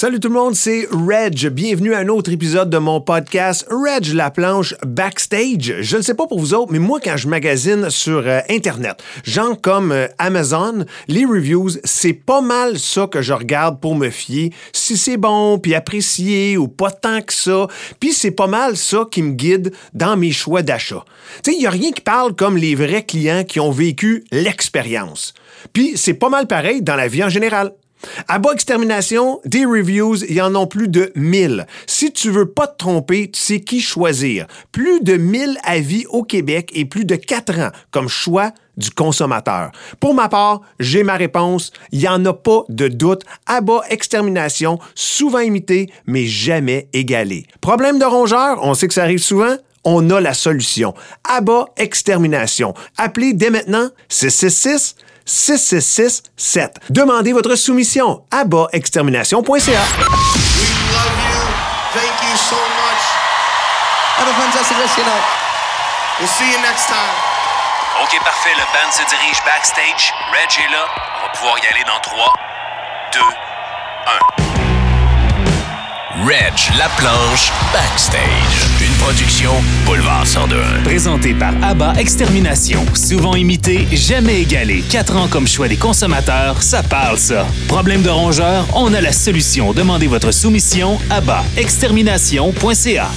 Salut tout le monde, c'est Reg. Bienvenue à un autre épisode de mon podcast Reg la planche backstage. Je ne sais pas pour vous autres, mais moi quand je magasine sur euh, internet, gens comme euh, Amazon, les reviews, c'est pas mal ça que je regarde pour me fier si c'est bon puis apprécié ou pas tant que ça. Puis c'est pas mal ça qui me guide dans mes choix d'achat. Tu sais, il y a rien qui parle comme les vrais clients qui ont vécu l'expérience. Puis c'est pas mal pareil dans la vie en général. À bas extermination, des reviews, il y en a plus de 1000. Si tu veux pas te tromper, tu sais qui choisir. Plus de 1000 avis au Québec et plus de 4 ans comme choix du consommateur. Pour ma part, j'ai ma réponse. Il n'y en a pas de doute. À extermination, souvent imité, mais jamais égalé. Problème de rongeur, on sait que ça arrive souvent on a la solution. Abat Extermination. Appelez dès maintenant 666 6667. Demandez votre soumission à bas-extermination.ca. We love you. Thank you so much. Have a fantastic rest of your night. We'll see you next time. OK, parfait. Le band se dirige backstage. Reg est là. On va pouvoir y aller dans 3, 2, 1. Reg, la planche, backstage. Production Boulevard 102. Présenté par ABBA Extermination. Souvent imité, jamais égalé. Quatre ans comme choix des consommateurs, ça parle ça. Problème de rongeur, on a la solution. Demandez votre soumission à bas-extermination.ca.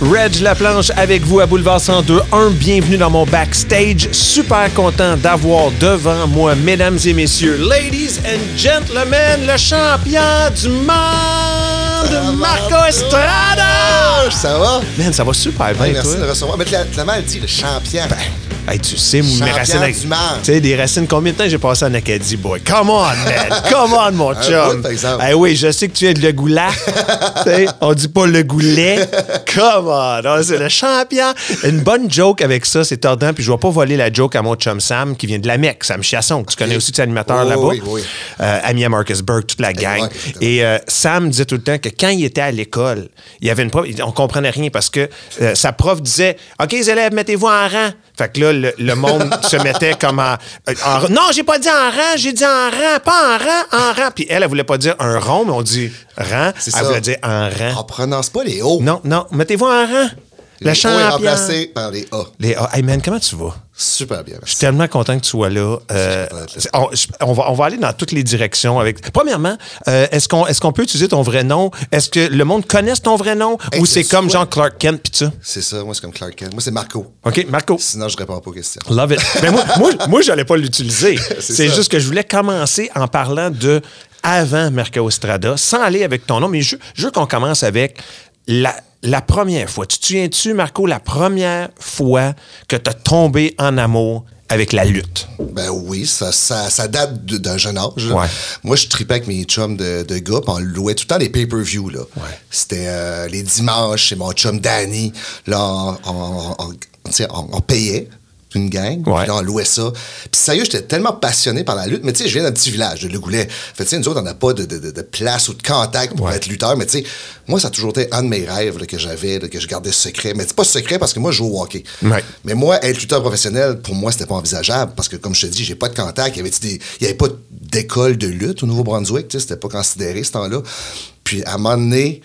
Reg Laplanche avec vous à Boulevard 102. Un bienvenue dans mon backstage. Super content d'avoir devant moi, mesdames et messieurs, ladies and gentlemen, le champion du monde, Marco Estrada! Ça va? Man, ça va super bien, Hey, merci toi. de le recevoir. Mais l'as mal dit, le champion. Hey, tu sais, mes racines. Tu sais, des racines, combien de temps j'ai passé en Acadie, boy? Come on, man! Come on, mon chum! Eh oui, je sais que tu es de Le Goulat. On dit pas Le Goulet. Come on! Non, C'est le champion. Une bonne joke avec ça, c'est tordant. Puis je vais pas voler la joke à mon chum Sam, qui vient de la Mecque, Sam Chiasson, que tu connais aussi, tu es animateur Oui, là-bas. oui, oui. Euh, ami à Marcusburg, toute la gang. Et euh, Sam disait tout le temps que quand il était à l'école, il y avait une prof, on comprenait rien parce que euh, sa prof disait OK, les élèves, mettez-vous en rang. Fait que là, le, le monde se mettait comme en, en- Non, j'ai pas dit en rang, j'ai dit en rang, pas en rang, en rang. Puis elle, elle voulait pas dire un rond, mais on dit rang. C'est Elle ça. voulait dire en rang. On prononce pas les O. Non, non, mettez-vous en rang. Les Le O est remplacé par les A. Les A. Hey man, comment tu vas? Super bien. Je suis tellement content que tu sois là. Euh, on, va, on va aller dans toutes les directions. avec. Premièrement, euh, est-ce qu'on est qu'on peut utiliser ton vrai nom? Est-ce que le monde connaisse ton vrai nom? Hey, ou c'est comme Jean Clark Kent pis ça? C'est ça, moi c'est comme Clark Kent. Moi c'est Marco. OK, Marco. Sinon je réponds pas aux questions. Love it. Mais moi, moi, moi j'allais pas l'utiliser. C'est juste que je voulais commencer en parlant de avant Marco Estrada, sans aller avec ton nom, mais je, je veux qu'on commence avec la, la première fois. Tu te souviens-tu, Marco, la première fois que tu as tombé en amour avec la lutte? Ben oui, ça, ça, ça date d'un jeune âge. Ouais. Moi, je tripais avec mes chums de, de gars, on louait tout le temps les pay-per-view. C'était euh, les dimanches, chez mon chum Danny. Là, on, on- on payait une gang, Ouais. puis là, on louait ça. Puis sérieux, j'étais tellement passionné par la lutte, mais tu sais, je viens d'un petit village, de Le Goulet. Fait tu sais, nous autres, on n'a pas de, de- de- place ou de contact pour Ouais. être lutteur, mais tu sais, moi, ça a toujours été un de mes rêves là, que j'avais, que je gardais secret. Mais c'est pas secret parce que moi, je joue au hockey. Ouais. Mais moi, être lutteur professionnel, pour moi, c'était pas envisageable parce que, comme je te dis, j'ai pas de contact. Il y avait des, il y avait pas d'école de lutte au Nouveau-Brunswick, tu sais, c'était pas considéré ce temps-là. Puis à un moment donné,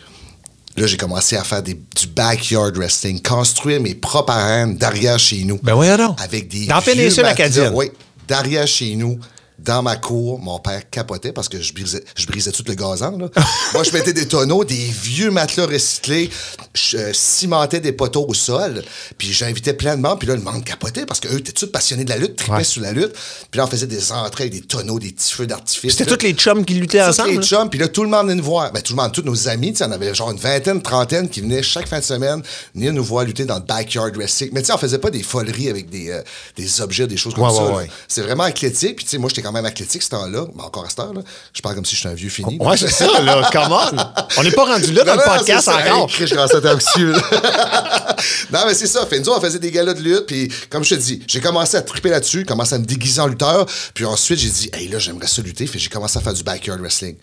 là, j'ai commencé à faire des- du backyard wrestling, construire mes propres arènes derrière chez nous. Ben voyons donc. Avec des Dans péninsule acadienne. Oui, derrière chez nous. Dans ma cour, mon père capotait parce que je brisais, je brisais tout le gazon. Là. Moi, je mettais des tonneaux, des vieux matelas recyclés, je euh, cimentais des poteaux au sol, puis j'invitais plein de monde, puis là, le monde capotait parce qu'eux étaient tous passionnés de la lutte, tripaient Ouais. sur la lutte. Puis là, on faisait des entrées avec des tonneaux, des petits feux d'artifice. C'était tous les chums qui luttaient tous ensemble? les là? chums, puis là, tout le monde venait nous voir. Ben, tout le monde, tous nos amis, tu sais, on avait genre une vingtaine, trentaine qui venaient chaque fin de semaine venir nous voir lutter dans le backyard wrestling. Mais tu sais, on faisait pas des foleries avec des, euh, des objets, des choses comme Ouais, ça. ouais. C'est vraiment athlétique. Puis tu sais, moi, j'étais quand même athlétique ce temps-là. Mais encore à cette heure, là, je parle comme si j'étais un vieux fini. Ouais, c'est ça, là. Come on. On n'est pas rendu là dans Non, le non, podcast encore. Hey, je non, mais c'est ça. Fait, nous, on faisait des galas de lutte. Puis, comme je te dis, j'ai commencé à triper là-dessus, commencé à me déguiser en lutteur. Puis ensuite, j'ai dit, hey, là, j'aimerais ça lutter. Fait, j'ai commencé à faire du backyard wrestling.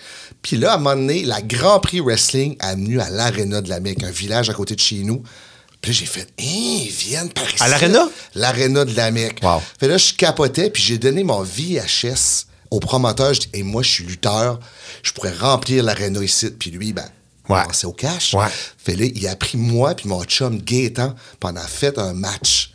Puis là, à un moment donné, la Grand Prix Wrestling a venu à l'Arena de la Mecque, un village à côté de chez nous. Puis là, j'ai fait, hein, ils viennent par ici. À l'Arena? L'Arena de la Mecque. Wow. Fait là, je capotais, puis j'ai donné mon VHS au promoteur, je dis, hey, moi, je suis lutteur, je pourrais remplir l'aréna ici. Puis lui, ben, Ouais. c'est au cash. Ouais. Fait là, il a pris moi puis mon chum Gaétan, a fait un match.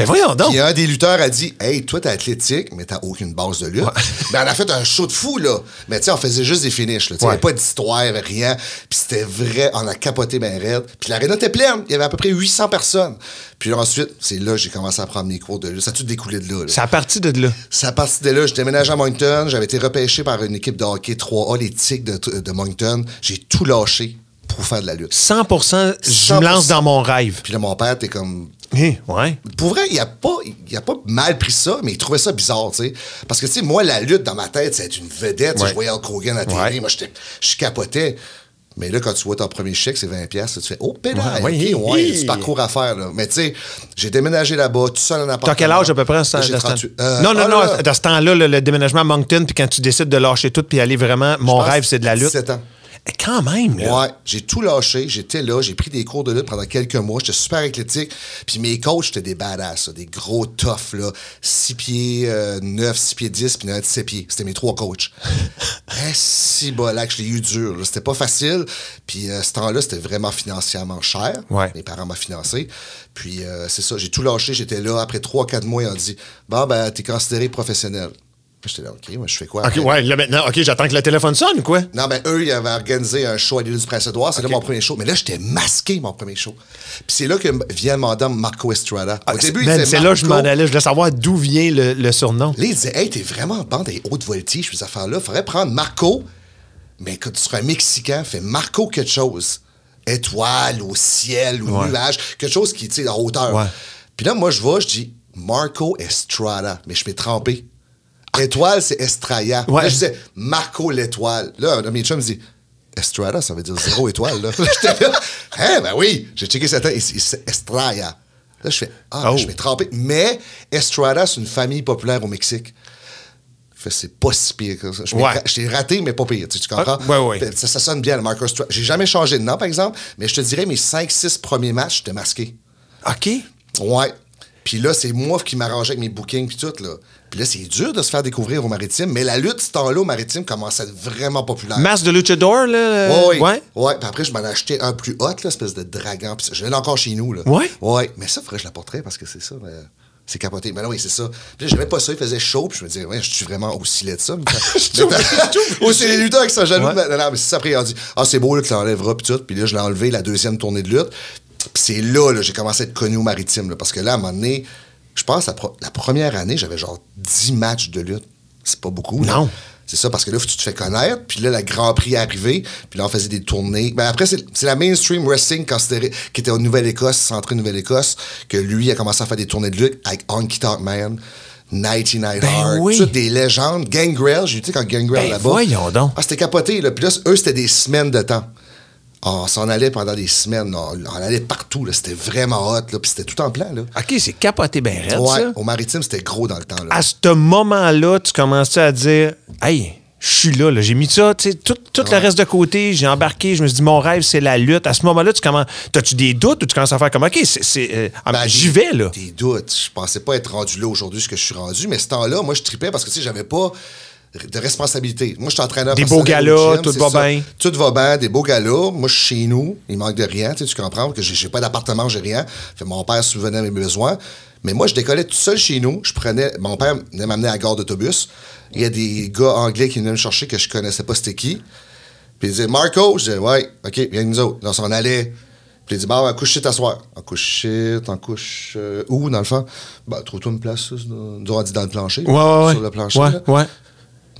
Mais voyons donc. Puis un des lutteurs a dit Hey, toi, t'es athlétique, mais t'as aucune base de lutte. Ben, on a fait un show de fou, là. Mais tu sais, on faisait juste des finishes, là. Il n'y Ouais. avait pas d'histoire, rien. Puis c'était vrai, on a capoté ben raide. Puis l'aréna était pleine. Il y avait à peu près 800 personnes. Puis ensuite, c'est là que j'ai commencé à prendre mes cours de lutte. Ça a tout découlé de là. là. C'est à partir de là. Ça a parti de là. J'ai déménagé à Moncton. J'avais été repêché par une équipe de hockey 3A, les Tigres de, de Moncton. J'ai tout lâché pour faire de la lutte. 100 je me 100%. lance dans mon rêve. Puis là, mon père était comme Hé, ouais. pour vrai, il a pas, il a pas mal pris ça, mais il trouvait ça bizarre, tu sais. Parce que, tu sais, moi, la lutte dans ma tête, c'est une vedette. Ouais. Je voyais Hulk Hogan à la télé, Ouais. moi, je capotais. Mais là, quand tu vois ton premier chèque, c'est 20$, piastres, tu fais, oh, pédale, Ouais, ouais, ok, ouais, hi. du parcours à faire, là. Mais tu sais, j'ai déménagé là-bas, tout seul en appartement. T'as quel âge à peu près ce 38. Euh, non, non, ah, non, dans ce temps-là, le, le déménagement à Moncton, puis quand tu décides de lâcher tout, puis aller vraiment. Mon rêve, c'est de la lutte. 17 ans. Eh, Quand même, là. Ouais, j'ai tout lâché, j'étais là, j'ai pris des cours de lutte pendant quelques mois, j'étais super athlétique, puis mes coachs étaient des badass, là, des gros toughs, là, 6 pieds euh, 9, 6 pieds 10, puis un de 7 pieds. C'était mes trois coachs. Eh, si, bolac, je l'ai eu dur, là. c'était pas facile, puis euh, ce temps-là, c'était vraiment financièrement cher. Ouais. Mes parents m'ont financé, puis euh, c'est ça, j'ai tout lâché, j'étais là, après 3-4 mois, ils ont dit, bon, ben, t'es considéré professionnel. J'étais là, OK, moi, je fais quoi? OK, après? ouais, là maintenant, OK, j'attends que le téléphone sonne ou quoi? Non, mais eux, ils avaient organisé un show à l'île du Prince-Édouard. C'est là mon premier show. Mais là, j'étais masqué, mon premier show. Puis c'est là que vient madame Marco Estrada. Au début, Man, disait c'est là que je m'en allais. Je voulais savoir d'où vient le, le surnom. Là, il disait, hey, t'es vraiment bande des hautes voltiges, ces affaires-là. Faudrait prendre Marco, mais quand tu seras un Mexicain, fais Marco quelque chose. Étoile, au ciel, ou Ouais. nuage, quelque chose qui, tu sais, en hauteur. Ouais. Puis là, moi, je vais, je dis Marco Estrada, mais je m'ai trompé. Étoile, c'est Estraya. Ouais. Là, je disais Marco l'étoile. Là, un de mes chums me dit Estrada, ça veut dire zéro étoile. Là, j'étais là. Hein, ben oui, j'ai checké ça. C'est Estraya. Là, je fais Ah, Oh. je m'ai trompé. Mais Estrada, c'est une famille populaire au Mexique. C'est pas si pire que ça. Je Ouais. t'ai raté, mais pas pire. Tu, tu comprends? Ah, ouais, ouais. Fait, Ça, ça sonne bien, le Marco Estrada. J'ai jamais changé de nom, par exemple, mais je te dirais, mes 5-6 premiers matchs, j'étais masqué. OK. Ouais. Puis là, c'est moi qui m'arrangeais avec mes bookings puis tout, là. Puis là, c'est dur de se faire découvrir au maritime, mais la lutte, ce temps-là, au maritime, commence à être vraiment populaire. Masque de luchador, là? Ouais, ouais. Ouais. Ouais. Puis après, je m'en ai acheté un plus hot, là, espèce de dragon. Puis je l'ai encore chez nous, là. Ouais? Ouais. Mais ça, faudrait que je l'apporterais parce que c'est ça. mais C'est capoté. Mais non, oui, c'est ça. Puis là, j'aimais pas ça. Il faisait chaud. Puis je me disais, ouais, je suis vraiment aussi laid de ça. Ou c'est les lutteurs qui sont jaloux. Ouais. Non, non, mais c'est ça. Après, ils ont dit, ah, c'est beau, là, tu l'enlèveras. Puis tout. Puis là, je l'ai enlevé la deuxième tournée de lutte. Puis c'est là, là, j'ai commencé à être connu au maritime. là, parce que là, à un moment donné, je pense, la, la première année, j'avais genre 10 matchs de lutte. C'est pas beaucoup. là. Non. C'est ça, parce que là, tu te fais connaître. Puis là, le Grand Prix est arrivé. Puis là, on faisait des tournées. Ben après, c'est c'est la mainstream wrestling considérée, qui était en Nouvelle-Écosse, centrée Nouvelle-Écosse, que lui a commencé à faire des tournées de lutte avec Honky Tonk Man, Nighty Night Ben Heart, oui. toutes des légendes. Gangrel, j'ai été quand Gangrel Ben là-bas. voyons donc. Ah, c'était capoté. Là. Puis là, eux, c'était des semaines de temps. On s'en allait pendant des semaines. On, on allait partout. là. C'était vraiment hot. Là. Puis c'était tout en plan. Là. OK, c'est capoté ben raide, Ouais, ça. au maritime, c'était gros dans le temps. Là. À ce moment-là, tu commences à dire Hey, je suis là, là. j'ai mis ça, tu sais, tout, tout le reste de côté, j'ai embarqué, je me suis dit, mon rêve, c'est la lutte. À ce moment-là, tu commences. As-tu des doutes ou tu commences à faire comme OK, c'est, c'est, euh, ah, Ben, j'y vais, là. Des doutes. Je pensais pas être rendu là aujourd'hui, ce que je suis rendu, mais ce temps-là, moi, je tripais parce que, tu sais, j'avais pas de responsabilité. Moi, je suis entraîneur Des beaux galas, gym, tout va ça. bien. Tout va bien, des beaux galas. Moi, je suis chez nous, il manque de rien, tu sais, tu comprends, que j'ai pas d'appartement, j'ai rien. Fait, mon père souvenait à mes besoins. Mais moi, je décollais tout seul chez nous. Je prenais. Mon père venait m'amener à la gare d'autobus. Il y a des gars anglais qui venaient me chercher que je connaissais pas c'était qui. Puis il disait Marco, je disais Ouais, OK, viens nous autres. Là, on s'en allait. Puis il dit Bon, on couche shit t'asseoir. On couche couche euh, où, dans le fond? Ben, trouve-toi une place, dans- nous, on dit dans le plancher. Ouais, ouais, ouais. Sur le plancher. Ouais, là. ouais.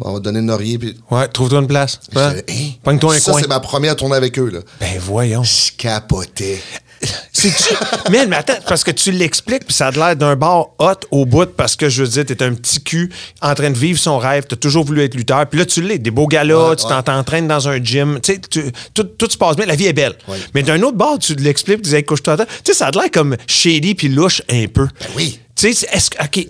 On va te donner Norier. Puis. Ouais, trouve-toi une place. Hein? Pogne-toi un ça, coin. c'est ma première tournée avec eux. Là. Ben voyons. Je capotais. C'est-tu. mais, mais attends, parce que tu l'expliques, puis ça a l'air d'un bar hot au bout, parce que je veux dire, t'es un petit cul en train de vivre son rêve, t'as toujours voulu être lutteur, puis là, tu l'es, des beaux galas, Ouais, tu ouais. t'en- t'entraînes dans un gym, tu sais, tout, tout se passe bien, la vie est belle. Ouais. Mais d'un autre bar, tu l'expliques, tu disais, couche-toi. Tu sais, ça a l'air comme shady puis louche un peu. Ben oui. Est-ce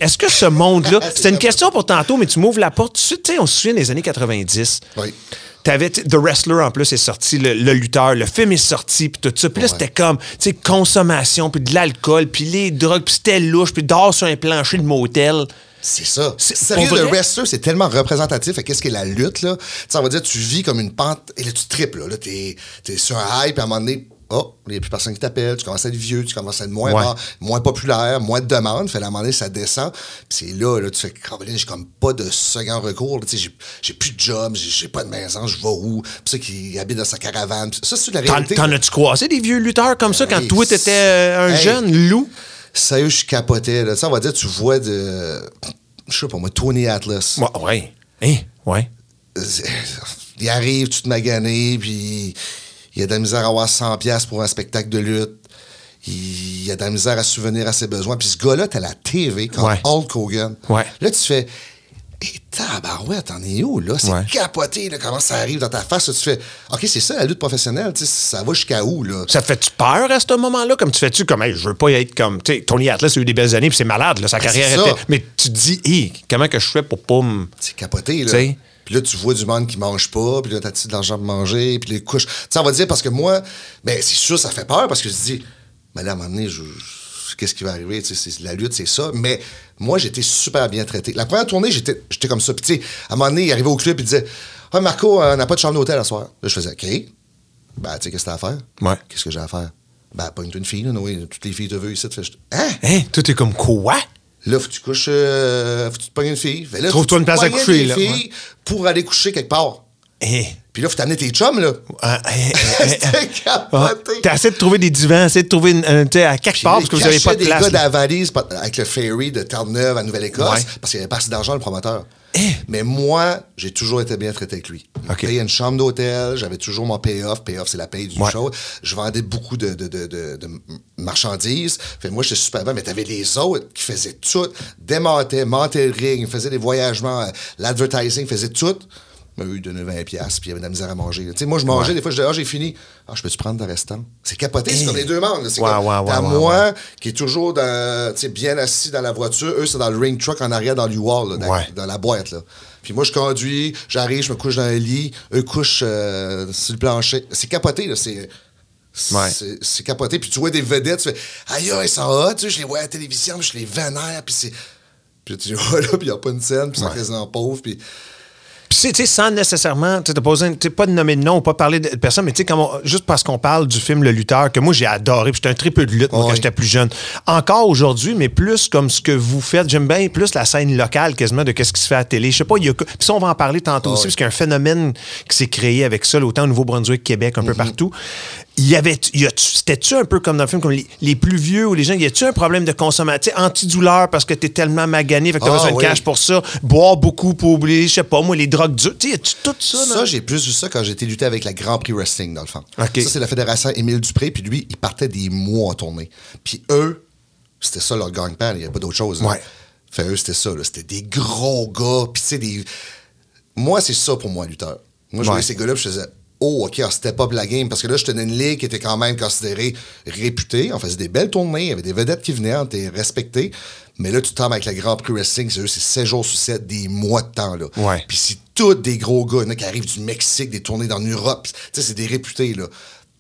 est-ce que ce monde-là. C'est une question pour tantôt, mais tu m'ouvres la porte tout de suite. Tu sais, on se souvient des années 90. Oui. T'avais, The Wrestler en plus est sorti, le, le lutteur, le film est sorti, puis tout ça. Puis là, Ouais. c'était comme, tu sais, consommation, puis de l'alcool, puis les drogues, puis c'était louche, puis dehors sur un plancher de motel. C'est ça. Sérieux, le wrestler, c'est tellement représentatif. Fait qu'est-ce qu'est la lutte, là? Tu sais, on va dire, tu vis comme une pente, et là, tu triples, là. Là, t'es, t'es sur un hype, puis à un moment donné, oh, il n'y a plus personne qui t'appelle, tu commences à être vieux, tu commences à être moins Ouais. rare, moins populaire, moins de demandes. Fait à un moment donné, ça descend. Puis c'est là, là, tu fais, j'ai comme pas de second recours. Tu j'ai, j'ai plus de job, j'ai, j'ai pas de maison, je vais où? Puis ça qui habite dans sa caravane. Puis ça, c'est la réalité. t'en as-tu croisé des vieux lutteurs comme ça quand Hey, toi, t'étais euh, un hey. jeune loup? Sérieux, je capotais, là. Tu on va dire, tu vois de, je sais pas moi, Tony Atlas. Ouais. Ouais. Hein? Ouais. il arrive tout magané, puis il a de la misère à avoir 100$ piastres pour un spectacle de lutte. Il, il a de la misère à souvenir à ses besoins. Puis ce gars-là, t'as la TV comme Ouais. Hulk Hogan. Ouais. Là, tu fais. Et tabarouette, t'en es où, là? C'est Ouais. capoté, là, comment ça arrive dans ta face. là, tu fais, OK, c'est ça, la lutte professionnelle, tu sais, ça va jusqu'à où, là? Ça te fait-tu peur à ce moment-là? Comme tu fais-tu comme, hey, je veux pas être comme. Tu sais, Tony Atlas a eu des belles années, puis c'est malade, là, sa carrière Ben, ça. était. Mais tu te dis, hé, comment que je fais pour pas me. C'est capoté, là. T'sais. Puis là, tu vois du monde qui mange pas, puis là, t'as-tu de l'argent pour manger, puis les couches. Tu sais, on va dire, parce que moi, ben, c'est sûr, ça fait peur, parce que je dis, mais là, à un moment donné, je- je- qu'est-ce qui va arriver? Tu sais, c'est- la lutte, c'est ça. Mais moi, j'étais super bien traité. La première tournée, j'étais j'étais comme ça. Puis, tu sais, à un moment donné, il arrivait au club, il disait, ah, Marco, euh, on n'a pas de chambre d'hôtel à soir. Là, je faisais, OK. Ben, tu sais, qu'est-ce que t'as à faire? Ouais. Qu'est-ce que j'ai à faire? Ben, pas une, fille, là, Noé. Toutes les filles te veulent ici. Hein? Hein? Tout est comme quoi? Là, faut que tu couches, euh, faut que tu te pognes une fille. Trouve-toi une place à coucher, là, pour aller coucher quelque part. Hein? Puis là, faut t'amener tes chums, là. Ah, hein, hein, C'était Ah, capoté. T'as essayé de trouver des divans, essayé de trouver une, un- tu sais, à quelque part parce que vous avez pas de place. des gars là. de la valise avec le ferry de Terre-Neuve à Nouvelle-Écosse Ouais. parce qu'il n'y avait pas assez d'argent, le promoteur. Eh. Mais moi, j'ai toujours été bien traité avec lui. Il payait une chambre d'hôtel, j'avais toujours mon payoff. Payoff, c'est la paye du Ouais. show. Je vendais beaucoup de, de, de, de- de marchandises. Fait, moi, j'étais super bien, mais t'avais les autres qui faisaient tout, démontaient, montaient le ring, faisaient des voyagements, euh, l'advertising, faisaient tout. Mais eux, ils donnaient 20$, piastres, puis il y avait de la misère à manger. Tu sais, moi, je mangeais, des fois, je disais, ah, j'ai fini. Ah, je peux-tu prendre de restant? C'est capoté, c'est comme les deux là. C'est Ouais, comme, ouais, t'as ouais, ouais, moi, qui est toujours dans, bien assis dans la voiture. Eux, c'est dans le ring truck en arrière, dans l'U-Wall, là, dans, Ouais. dans la boîte. Là. Puis moi, je conduis, j'arrive, je me couche dans un lit. Eux couchent euh, sur le plancher. C'est capoté, là. C'est. Ouais. C'est capoté. Puis tu vois des vedettes, tu fais Aïe, aïe, ils sont hot. Tu sais, je les vois à la télévision, puis je les vénère. Puis c'est. Puis tu dis, oh là, puis il n'y a pas une scène, puis ils sont quasiment pauvres. Puis. Puis, tu sais, tu sais, sans nécessairement, tu t'as pas besoin, pas de nommer de nom ou pas parler de personne, mais tu sais, juste parce qu'on parle du film Le Lutteur, que moi j'ai adoré, puis j'étais un triple de lutte, moi, quand j'étais plus jeune. Encore aujourd'hui, mais plus comme ce que vous faites, j'aime bien plus la scène locale quasiment de qu'est-ce qui se fait à la télé. Je sais pas, il y a. Puis ça, on va en parler tantôt aussi, parce qu'il y a un phénomène qui s'est créé avec ça, autant au Nouveau-Brunswick, Québec, un peu partout. Il y avait. il y a- C'était-tu un peu comme dans le film, comme les, les plus vieux ou les gens, y a-tu un problème de consommation, antidouleur parce que t'es tellement magané, fait que t'as Ah, besoin de cash pour ça, boire beaucoup pour oublier, je sais pas, moi, les drogues dures. Tu a-tu tout ça? Ça, j'ai plus vu ça quand j'étais lutté avec la Grand Prix Wrestling, dans le fond. Ça, c'est la fédération Émile Dupré, puis lui, il partait des mois en tournée. Puis eux, c'était ça leur gang-pan, il n'y avait pas d'autre chose. là. Ouais. Fait eux, c'était ça, là. C'était des gros gars, puis tu sais, des... Moi, c'est ça pour moi, lutteur. Moi, je voyais ces gars-là, puis je faisais... Oh, OK, on step up la game. Parce que là, j'étais dans une ligue qui était quand même considérée réputée. On faisait des belles tournées. Il y avait des vedettes qui venaient, on était respectés. Mais là, tu tombes avec le Grand Prix Wrestling. C'est eux, c'est 7 jours sur 7, des mois de temps. Là. Ouais. Puis c'est tous des gros gars. A qui arrivent du Mexique, des tournées dans l'Europe. Tu sais, c'est des réputés, là.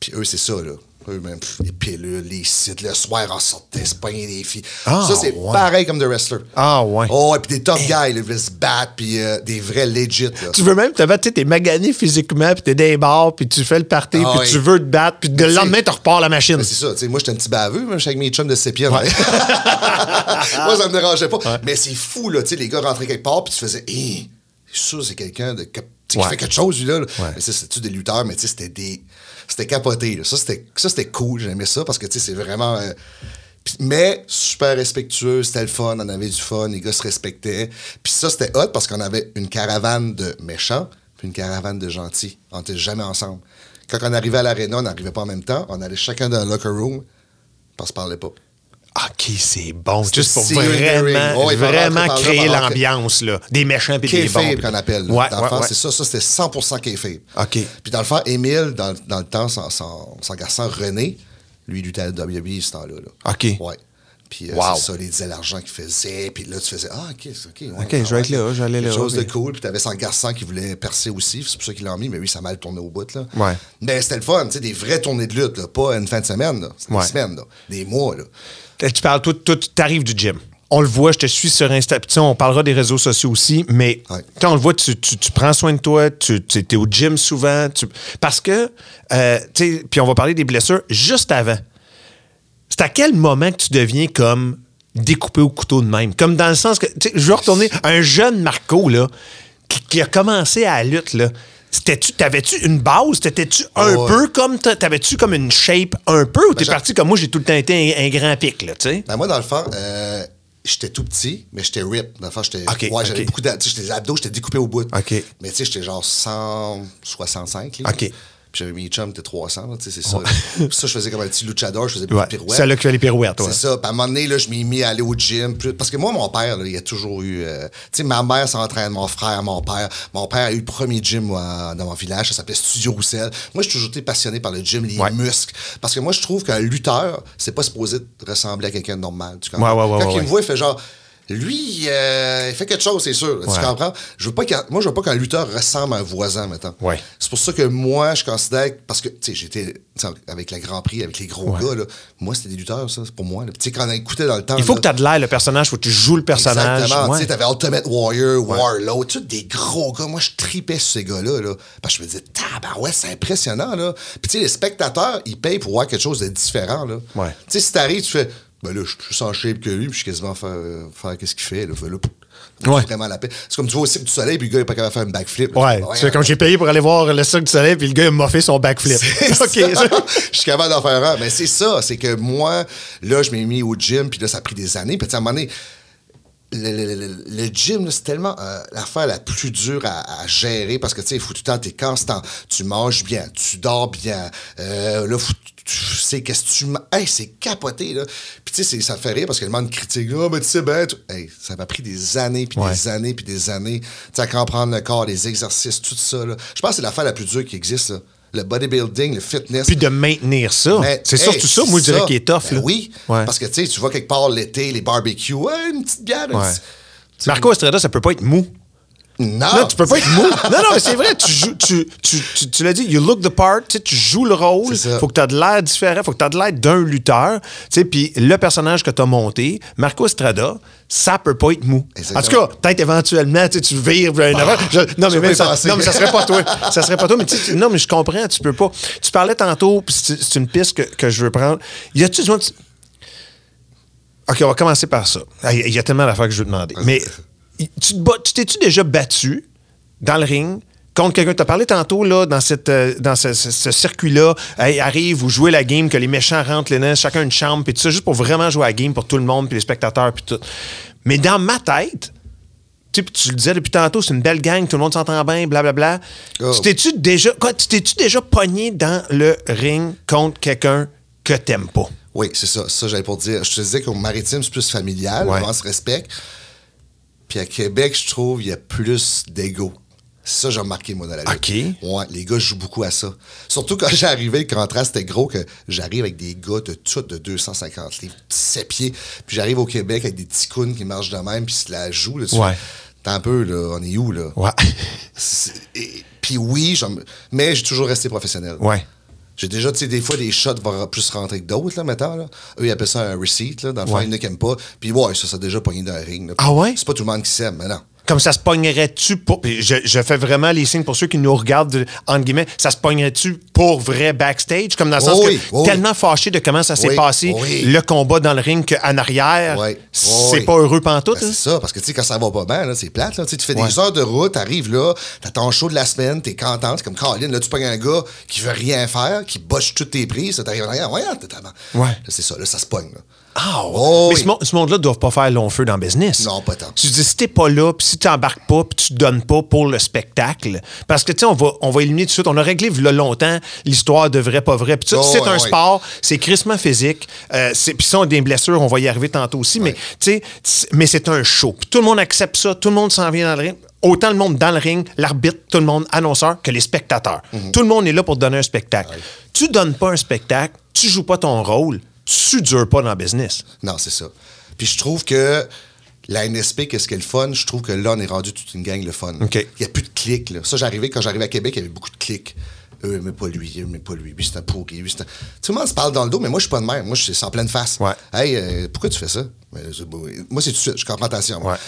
Puis eux, c'est ça, là. Eux, même, pff, les pilules, les sites, le soir, en sortait, se pogner des filles. Ah, ça, c'est ouais. pareil comme des wrestlers. Ah, ouais. Oh, et puis des top guys, là, ils veulent se battre, puis euh, des vrais legit, là. Tu veux même, tu sais, t'es magané physiquement, puis t'es dans les bars, puis tu fais le party, Ah puis tu veux te battre, puis le tu lendemain, tu repars la machine. Mais c'est ça, tu sais, moi, j'étais un petit baveux, moi, j'étais avec mes chums de sépia. moi, ça me dérangeait pas. Mais c'est fou, là, tu sais, les gars rentraient quelque part, puis tu faisais, hé, c'est sûr, c'est quelqu'un de. tu Ouais. qui fait quelque chose, lui, là. là. Ouais. Mais ça, c'était-tu des lutteurs, mais tu sais, c'était des. C'était capoté. Ça, c'était cool, j'aimais ça, parce que, tu sais, c'est vraiment. euh, mais super respectueux, c'était le fun, on avait du fun, les gars se respectaient. Puis ça, c'était hot parce qu'on avait une caravane de méchants, puis une caravane de gentils. On était jamais ensemble. Quand on arrivait à l'aréna, on n'arrivait pas en même temps, on allait chacun dans un locker room, puis on se parlait pas. OK, c'est bon. Juste pour vraiment, Ouais, vraiment créer l'ambiance, là. Des méchants puis des bons. Qu'on appelle. là. Ouais, dans le fond, c'est ça. Ça, c'était 100% kayfabe. OK. Puis dans le fond, Émile, dans, dans le temps, son, son, son garçon René, lui, il luttait à WWE ce temps-là. là. OK. Ouais. Puis euh, Wow. c'est ça, il disait l'argent qu'il faisait. Puis là, tu faisais Ah, OK, OK. ouais, OK, je vais être là, Quelque là, chose de cool. Puis t'avais son garçon qui voulait percer aussi. C'est pour ça qu'il l'a mis. Mais oui, ça a mal tourné au bout. Là. Ouais. Mais c'était le fun. Tu sais, des vraies tournées de lutte. Là, pas une fin de semaine. là. C'était Ouais. des semaines. Là. Des mois. Là. Tu parles, toi, tu t'arrives du gym. on le voit, je te suis sur Insta. On parlera des réseaux sociaux aussi, mais Ouais. on le voit, tu, tu- tu prends soin de toi, tu es au gym souvent. tu- parce que, euh, tu sais, puis on va parler des blessures juste avant. C'est à quel moment que tu deviens comme découpé au couteau de même? Comme dans le sens que, tu sais, je veux retourner, un jeune Marco, là, qui, qui a commencé à la lutte, là, t'avais-tu une base? T'étais-tu un peu comme, t'a- t'avais-tu comme une shape un peu ou t'es j'ai- parti comme moi, j'ai tout le temps été un, un grand pic, là, tu sais? Ben, moi, dans le fond, euh, j'étais tout petit, mais j'étais rip. Dans le fond, j'étais. Ouais, j'avais beaucoup d'abdos. J'étais découpé au bout. Ok. Mais tu sais, j'étais genre 165 livres. Ok. Puis j'avais mes chums, t'es 300, là, tu sais, c'est ça. Ça, je faisais comme un petit luchador, je faisais des Ouais. pirouettes. C'est là que tu fais les pirouettes, ouais. C'est ça. Puis à un moment donné, là, je m'ai mis à aller au gym. Puis- Parce que moi, mon père, là, il a toujours eu. euh, tu sais, ma mère s'entraîne, mon frère, mon père. Mon père a eu le premier gym moi, dans mon village. Ça s'appelait Studio Roussel. Moi, j'ai toujours été passionné par le gym, les Ouais. muscles. Parce que moi, je trouve qu'un lutteur, c'est pas supposé ressembler à quelqu'un de normal. Tu comprends? Ouais, ouais, ouais, Quand il me voit, il fait genre. Lui, euh, il fait quelque chose, c'est sûr. Ouais. Tu comprends? Je veux pas moi, je veux pas qu'un lutteur ressemble à un voisin, maintenant. Ouais. C'est pour ça que moi, je considère. que- Parce que, tu sais, j'étais tu avec la Grand Prix, avec les gros Ouais. gars, là. Moi, c'était des lutteurs, ça, c'est pour moi. Tu sais, quand on écoutait dans le temps. Il faut là, que tu aies de l'air, le personnage, faut que tu joues le personnage. Exactement. Tu sais, t'avais Ultimate Warrior, Warlord, tous des gros gars. Moi, je tripais sur ces gars-là. Là, parce que je me disais, ouais, c'est impressionnant. Là. Puis, tu sais, les spectateurs, ils payent pour voir quelque chose de différent. Là. Ouais. Tu sais, si t'arrives, tu fais, ben là, je suis plus en shape que lui, puis je suis quasiment faire, euh, faire qu'est-ce qu'il fait. Là. Fait, là, Ouais. c'est vraiment la paix. C'est comme tu vois au Cirque du Soleil, puis le gars, il est pas capable de faire un backflip. Ouais, fais, tu fais comme j'ai payé pour aller voir le Cirque du Soleil, puis le gars il m'a fait son backflip. C'est OK. ça. je suis capable d'en faire un. Mais c'est ça, c'est que moi, là, je m'ai mis au gym, puis là, ça a pris des années. Puis à un moment donné, le, le- le- le gym, c'est tellement euh, l'affaire la plus dure à, à gérer parce que tu sais, il faut tout le temps, t'es constant. Tu manges bien, tu dors bien. Euh, là, faut, tu sais, qu'est-ce que tu. Hey, c'est capoté, là. Puis tu sais, ça fait rire parce que le monde critique. Ah, mais tu sais, ben, hey, ça m'a pris des années, puis Ouais. des années, puis des années. Tu sais, à comprendre le corps, les exercices, tout ça, là. Je pense que c'est l'affaire la plus dure qui existe, là. Le bodybuilding, le fitness. Puis de maintenir ça. Mais, C'est hey, surtout ça, moi, je dirais, qui est tough. Ben là. oui, Ouais. parce que tu sais, tu vas quelque part l'été, les barbecues, une petite bière. Marco Estrada, ça peut pas être mou. Non, Non, tu peux pas être mou. Non, non, mais c'est vrai, tu joues, tu, tu, tu, tu l'as dit, you look the part, tu sais, tu joues le rôle, faut que tu aies de l'air différent, faut que tu aies de l'air d'un lutteur, tu sais, puis le personnage que tu as monté, Marco Estrada, ça peut pas être mou. Exactement. En tout cas, peut-être éventuellement, tu sais, tu vires un avant. Je- non, mais même ça, non, mais ça serait pas toi. Ça serait pas toi, mais tu sais, non, mais je comprends, tu peux pas. Tu parlais tantôt, puis c'est une piste que, que je veux prendre. Y a-tu du monde- OK, on va commencer par ça. Ah, Il y a tellement d'affaires que je veux demander. Mais tu t'es-tu déjà battu dans le ring contre quelqu'un? Tu as parlé tantôt là, dans, cette, euh, dans ce, ce- ce circuit-là. Hey, arrive, vous jouez la game, que les méchants rentrent les nains, chacun une chambre, puis tout ça, juste pour vraiment jouer à la game pour tout le monde, puis les spectateurs, puis tout. Mais dans ma tête, tu le disais depuis tantôt, c'est une belle gang, tout le monde s'entend bien, blablabla. Oh. Tu t'es-tu déjà, t'es-tu déjà pogné dans le ring contre quelqu'un que t'aimes pas? Oui, c'est ça. Ça, j'allais pour dire. Je te disais qu'au maritime, c'est plus familial, Ouais. on se respecte. Puis à Québec, je trouve, il y a plus d'ego. C'est ça, j'ai remarqué, moi, dans la lutte. OK. Ouais, les gars jouent beaucoup à ça. Surtout quand j'arrivais, le contraste était gros, que j'arrive avec des gars de tout de 250 livres, 7 pieds. Puis j'arrive au Québec avec des petits counes qui marchent de même, puis se la jouent. Là, tu Ouais. fais, T'as un peu, là, on est où, là? Ouais. Et- Puis oui, j'en- mais j'ai toujours resté professionnel. Ouais. J'ai déjà, tu sais, des fois, des shots vont plus rentrer que d'autres, là, mettons, là. Eux, ils appellent ça un receipt, là. Dans le fond, Ouais. il y en a qui aiment pas. Puis ouais, ça, ça a déjà pogné dans le ring, là. Ah ouais? C'est pas tout le monde qui s'aime, mais non. Comme ça se pognerait-tu pour. Je, je fais vraiment les signes pour ceux qui nous regardent, de- entre guillemets, ça se pognerait-tu pour vrai backstage? Comme dans le sens Oh que oui, oui. tellement fâché de comment ça s'est Oui, passé, oui. le combat dans le ring qu'en arrière, c'est pas heureux pantoute. Ben, hein? c'est ça, parce que tu sais, quand ça va pas bien, c'est plate. Là, Tu fais des heures de route, t'arrives là, t'as ton show de la semaine, t'es content. C'est comme Colin, là, tu pognes un gars qui veut rien faire, qui botche toutes tes prises, ça t'arrive en arrière, ouais, t'es. Ouais. C'est ça, là, ça se pogne. Là. Ah, ouais. Oh, Mais oui. ce, monde- ce monde-là ne doit pas faire long feu dans le business. Non, pas tant. Tu dis, si t'es pas là, puis si tu n'embarques pas, puis tu te donnes pas pour le spectacle, parce que, tu sais, on va, on va éliminer tout de suite. On a réglé là longtemps l'histoire de vrai, pas vrai. Puis Oh, c'est ouais, un ouais. sport, c'est crissement physique. Euh, puis ça, on a des blessures, on va y arriver tantôt aussi. Mais, tu sais, c'est- mais c'est un show. Tout le monde accepte ça, tout le monde s'en vient dans le ring. Autant le monde dans le ring, l'arbitre, tout le monde, annonceur, que les spectateurs. Mhm. Tout le monde est là pour te donner un spectacle. Tu donnes pas un spectacle, tu joues pas ton rôle, tu dures pas dans le business. Non, c'est ça. Puis je trouve que la NSP, qu'est-ce qu'elle est le fun? Je trouve que là, on est rendu toute une gang le fun. Il n'y a plus de clics. Là. Ça, j'arrivais, quand j'arrivais à Québec, il y avait beaucoup de clics. Eux, mais pas lui, eux, mais pas lui. Lui, c'est un pourri. Lui, c'est un... Tout le monde se parle dans le dos, mais moi, je suis pas de même. Moi, je suis en pleine face. Ouais. Hey, euh, pourquoi tu fais ça? Mais c'est- moi, c'est tout de suite. Je comprends ta moi. Ouais.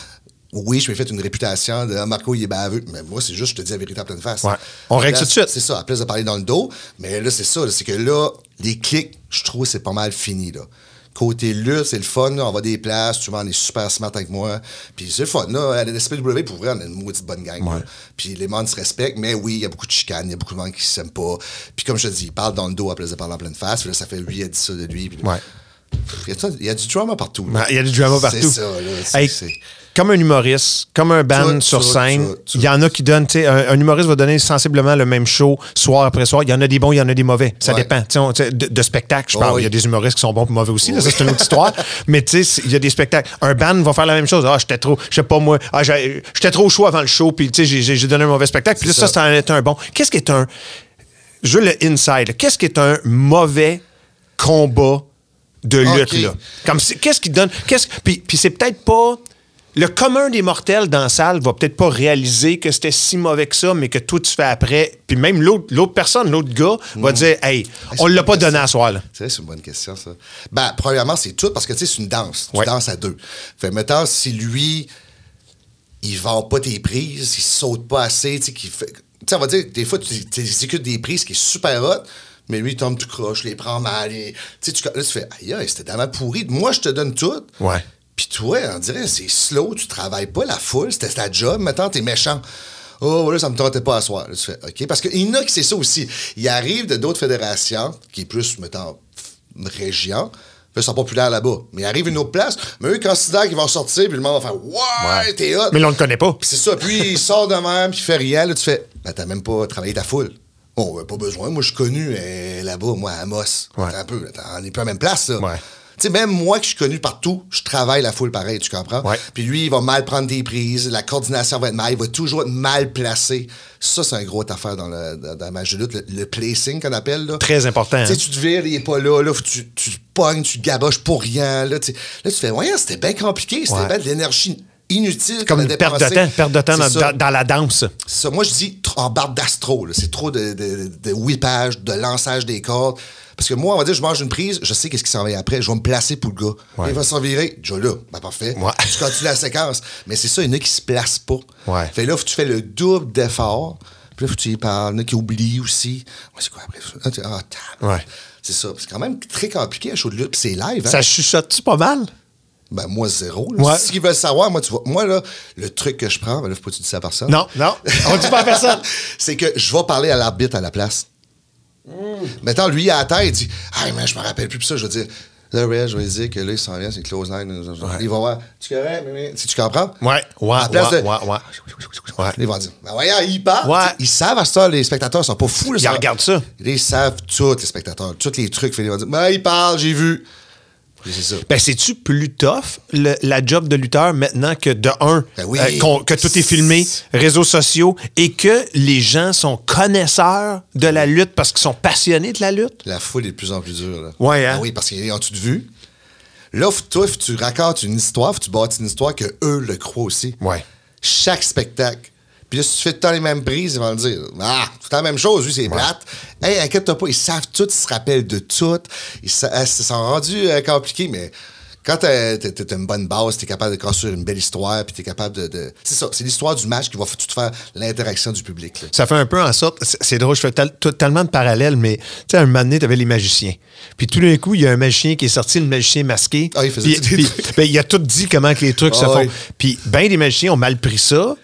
Oui, je m'ai fait une réputation de Ah, Marco, il est baveux. Mais moi, c'est juste, je te dis la vérité en pleine face. Ouais. On règle tout de suite. C'est ça, à place de parler dans le dos. Mais là, c'est ça. C'est que là, les clics, je trouve, c'est pas mal fini. Là. Côté lutte, c'est le fun. là, on va des places. Tu vois, on est super smart avec moi. Puis c'est le fun. Là, à la SPW, pour vrai, on a une maudite bonne gang. Puis les monde se respectent. Mais oui, il y a beaucoup de chicanes. Il y a beaucoup de monde qui s'aiment pas. Puis comme je te dis, il parle dans le dos à place de parler en pleine face. Puis là, ça fait lui, il a dit ça de lui. Puis Ouais. Il y, a, il y a du drama partout. Il y a du drama partout. C'est ça, là. Hey, comme un humoriste, comme un band Tout, sur tout, scène, il y en a qui donnent, tu sais, un, un humoriste va donner sensiblement le même show soir après soir. Il y en a des bons, il y en a des mauvais. Ça Ouais. dépend. On- de, de spectacle, je parle. oui. Il y a des humoristes qui sont bons et mauvais aussi. ça, c'est une autre histoire. Mais tu sais, c'est- il y a des spectacles. Un band va faire la même chose. Ah, j'étais trop, je sais pas moi, ah, j'étais trop chaud avant le show, puis tu sais, j'ai- donné un mauvais spectacle. Puis là, ça, ça. ça en est un bon. Qu'est-ce qui est un. Je veux le inside. Qu'est-ce qui est un mauvais combat de lutte, là? Comme c'est- qu'est-ce qui donne. Qu'est-ce, puis, puis c'est peut-être pas. Le commun des mortels dans la salle va peut-être pas réaliser que c'était si mauvais que ça, mais que toi, tu fais après. Puis même l'autre, personne, l'autre gars, va dire Hey, on l'a pas donné à soir, là. C'est une bonne question, ça. Ben, premièrement, c'est tout parce que, tu sais, c'est une danse. Tu Ouais. danses à deux. Fait, mettons, si lui, il vend pas tes prises, il saute pas assez, tu sais, qu'il fait. Tu sais, on va dire, des fois, tu exécutes des prises qui est super hot, mais lui, il tombe tout croche, les prend mal. et- Tu sais, tu, là, tu fais, aïe, aïe, c'était tellement pourri. Moi, je te donne tout. Ouais. Puis toi, on dirait, c'est slow, tu travailles pas la foule, c'était ta job, maintenant, t'es méchant. Oh, voilà, ça me tentait pas à soir. Là, tu fais, OK. Parce qu'il y en a qui c'est ça aussi. Il arrive de d'autres fédérations, qui est plus, mettons, région, ils sont populaires là-bas. Mais il arrive une autre place, mais eux, ils considèrent qu'ils vont sortir, puis le monde va faire, ouais, t'es hot. Mais là, on le connaît pas. Puis c'est ça. Puis il sort de même, puis il fait rien. Là, tu fais, ben, t'as même pas travaillé ta foule. Bon, ben, pas besoin. Moi, je suis connu là-bas, moi, à Amos. Ouais. Attends un peu. là, On n'est plus à la même place, ça. Ouais. Sais, même moi qui suis connu partout, je travaille la foule pareil, tu comprends? Ouais. Puis lui, il va mal prendre des prises, la coordination va être mal, il va toujours être mal placé. Ça, c'est un gros affaire dans, le, dans, dans le match de lutte, le, le placing qu'on appelle. Là. Très important. Hein. tu te vires, il est pas là, là que tu, tu pognes, tu te gaboches pour rien. Là, là tu fais, ouais, c'était bien compliqué, c'était Ouais. bien de l'énergie inutile. Comme une perte de temps, perte de temps dans, dans- dans la danse. Ça, moi, je dis en barre d'astro. C'est trop de, de, de whippage, de lançage des cordes. Parce que moi, on va dire, je mange une prise, je sais qu'est-ce qui s'en vient après. Je vais me placer pour le gars. Ouais. Il va s'en virer. Déjà là, ben parfait. Ouais. Tu continues la séquence. Mais c'est ça, il y en a qui se placent pas. Ouais. Fait là, faut que tu fais le double d'effort. Puis là, faut que tu y parles. Il y en a qui oublient aussi. C'est quoi après? Ah, ah. C'est ça. C'est quand même très compliqué, un show de lutte. Puis c'est live, hein? Ça chuchote-tu pas mal? Ben, moi, zéro. là. Ouais. Si ils veulent savoir, moi, tu vois, moi, là, le truc que je prends, ben là, faut pas que tu dis ça à personne. Non, non. On dit pas à personne. c'est que je vais parler à l'arbitre à la place. Mettons, lui, à la terre, il dit Hey, mais je me rappelle plus, ça, je vais dire Là, Red, je vais dire que là, il s'en vient, c'est close line. Il va voir Tu correct, mais, tu comprends Ouais, ouais, À la place ouais, de- ouais, ouais. Ouais. Ils vont dire Ben voyons, ils parlent. Ouais. Ils savent à ça, les spectateurs sont pas fous. Ils ça- regardent ça. Ils savent tous, les spectateurs, tous les trucs. Ils vont dire Ben, ils parlent, j'ai vu. C'est ça. Ben, c'est-tu plus tough, le- la job de lutteur, maintenant que de un, Ben oui. euh, que tout est filmé, réseaux sociaux, et que les gens sont connaisseurs de la lutte parce qu'ils sont passionnés de la lutte? La foule est de plus en plus dure. Là. Ouais, hein? Ah oui, parce qu'ils ont tout vu. Là, faut- toi, faut que tu racontes une histoire, tu bâtis une histoire que eux le croient aussi. Ouais. Chaque spectacle. Puis là, si tu fais tout le temps les mêmes prises, ils vont le dire Ah, tout la même chose, lui, c'est plate. Hey, inquiète-toi pas, ils savent tout, ils se rappellent de tout. Ils euh, se sont rendus euh, compliqués, mais quand t'as une bonne base, t'es capable de construire une belle histoire, puis t'es capable de. de- C'est ça, c'est l'histoire du match qui va tout faire l'interaction du public. là. Ça fait un peu en sorte. c'est- drôle, je fais tellement de parallèles, mais tu sais, un moment donné, t'avais les magiciens. Puis tout d'un coup, il y a un magicien qui est sorti, le magicien masqué. Ah, il faisait Puis- tous des puis- trucs. ben, il a tout dit comment que les trucs se Ah, font. oui. Puis ben des magiciens ont mal pris ça.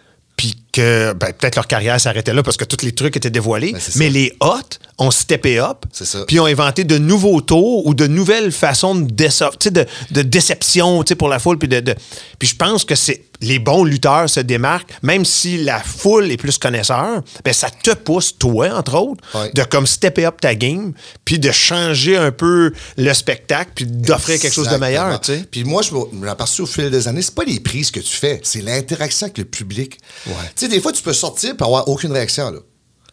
Que ben, peut-être leur carrière s'arrêtait là parce que tous les trucs étaient dévoilés. Ben, mais les hot ont steppé up. Puis ont inventé de nouveaux tours ou de nouvelles façons de, déce- de, de déception pour la foule. Puis, de, de- puis je pense que c'est les bons lutteurs se démarquent, même si la foule est plus connaisseur, ben ça te pousse, toi, entre autres, Ouais. de comme stepper up ta game, puis de changer un peu le spectacle, puis d'offrir quelque chose de meilleur. Puis moi, je me l'ai aperçu au fil des années, c'est pas les prises que tu fais, c'est l'interaction avec le public. Ouais. Tu sais, des fois, tu peux sortir et avoir aucune réaction. Là.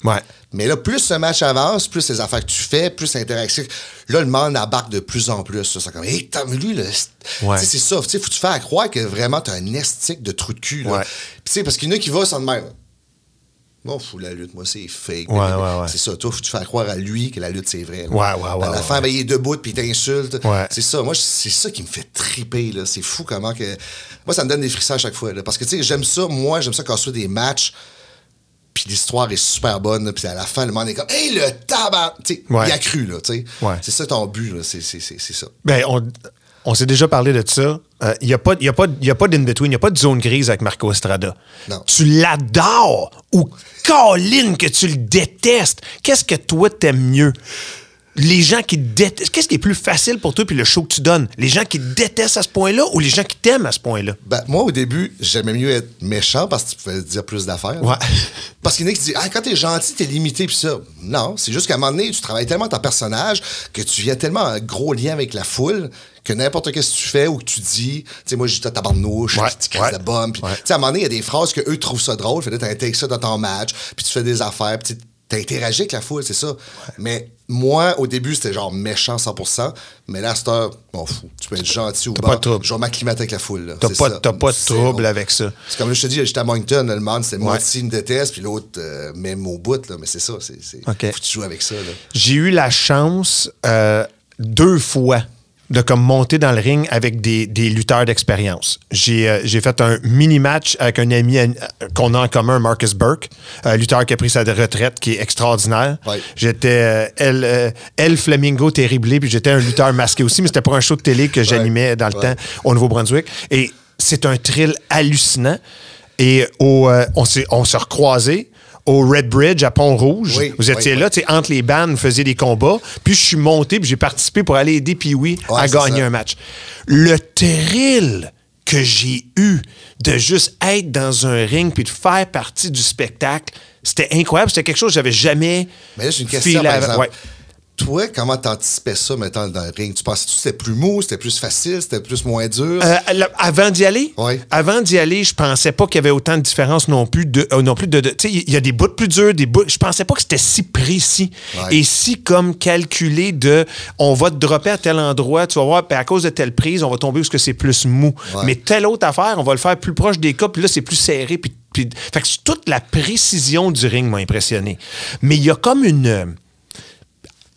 Ouais. Mais là, plus ce match avance, plus les affaires que tu fais, plus l'interaction. Là, le monde embarque de plus en plus. Ça, c'est comme, hé, t'as vu, lui, là. c'est- Ouais. Ça. Faut tu fasses croire que vraiment, t'as un estique de trou de cul, là. Ouais. Puis, tu sais, parce qu'il y en a qui vont sans de même. Bon, fou, la lutte, moi, c'est fake. Ouais, ouais, ouais. C'est ça. Toi, faut tu faire croire à lui que la lutte, c'est vrai. Ouais, ouais, ouais, À la fin, ben, il est debout, puis il t'insulte. C'est ça. Moi, c'est ça qui me fait triper, là. C'est fou comment que. Moi, ça me donne des frissons à chaque fois, là. Parce que, tu sais, j'aime ça. Moi, j'aime ça quand soit des matchs, puis l'histoire est super bonne, puis à la fin, le monde est comme, hey, le tabac! Tu sais, Ouais. il a cru, là, tu sais. Ouais. C'est ça ton but, là. C'est c'est- c'est- c'est ça. Ben, on, on s'est déjà parlé de ça. Il n'y a pas, y a pas, y a pas d'in-between, il n'y a pas de zone grise avec Marco Estrada. Non. Tu l'adores ou Colin que tu le détestes. Qu'est-ce que toi t'aimes mieux? Les gens qui te détestent. Qu'est-ce qui est plus facile pour toi puis le show que tu donnes? Les gens qui te détestent à ce point-là ou les gens qui t'aiment à ce point-là? Ben, moi, au début, j'aimais mieux être méchant parce que tu pouvais dire plus d'affaires. Ouais. Parce qu'il y en a qui disent, ah, quand t'es gentil, t'es limité, puis ça. Non, c'est juste qu'à un moment donné, tu travailles tellement ton personnage que tu viens tellement un gros lien avec la foule que n'importe qu'est-ce que tu fais ou que tu dis, tu sais, moi, j'ai ta tabarnouche, Ouais, tu ouais. la bombe. Puis, Ouais. sais, à un moment donné, il y a des phrases que eux trouvent ça drôle, fait que t'intègres ça dans ton match, puis tu fais des affaires, puis tu t'interagis avec la foule, c'est ça. Mais moi, au début, c'était genre méchant 100%, mais là, c'est un, bon, fou. Tu peux être gentil ou pas. de trouble. Je vais m'acclimater avec la foule. T'as pas, pas de trouble avec ça. C'est comme je te dis, j'étais à Moncton, le monde, c'est moitié me déteste, puis l'autre euh, même au bout, là. Mais c'est ça, c'est. Faut que tu joues avec ça. J'ai eu la chance euh, deux fois de comme monter dans le ring avec des, des lutteurs d'expérience. J'ai euh, j'ai fait un mini-match avec un ami euh, qu'on a en commun, Marcus Burke, un lutteur qui a pris sa retraite, qui est extraordinaire. Ouais. J'étais euh, El, euh, El Flamingo terriblé, puis j'étais un lutteur masqué aussi, mais c'était pour un show de télé que j'animais dans le Ouais. temps au Nouveau-Brunswick. Et c'est un thrill hallucinant. Et au, euh, on s'est on s'est recroisés au Red Bridge à Pont-Rouge. Oui, Vous étiez oui, là, oui. tu sais, entre les bandes, vous faisiez des combats. Puis je suis monté, puis j'ai participé pour aller aider Pee-Wee Ouais, à gagner ça. un match. Le thrill que j'ai eu de juste être dans un ring puis de faire partie du spectacle, c'était incroyable. C'était quelque chose que j'avais jamais Mais là, une question, filé par avant. exemple. Ouais. Toi, comment t'anticipais ça, maintenant, dans le ring? Tu pensais que c'était plus mou, c'était plus facile, c'était plus moins dur? Euh, avant d'y aller, Oui. avant d'y aller, je pensais pas qu'il y avait autant de différence non plus de, euh, non plus de, de- tu sais, il y a des bouts plus durs, des bouts. Je pensais pas que c'était si précis Ouais. et si comme calculé de, on va te dropper à tel endroit, tu vas voir, puis à cause de telle prise, on va tomber où ce que c'est plus mou. Ouais. Mais telle autre affaire, on va le faire plus proche des cas, puis là c'est plus serré, puis, puis- fait que toute la précision du ring m'a impressionné. Mais il y a comme une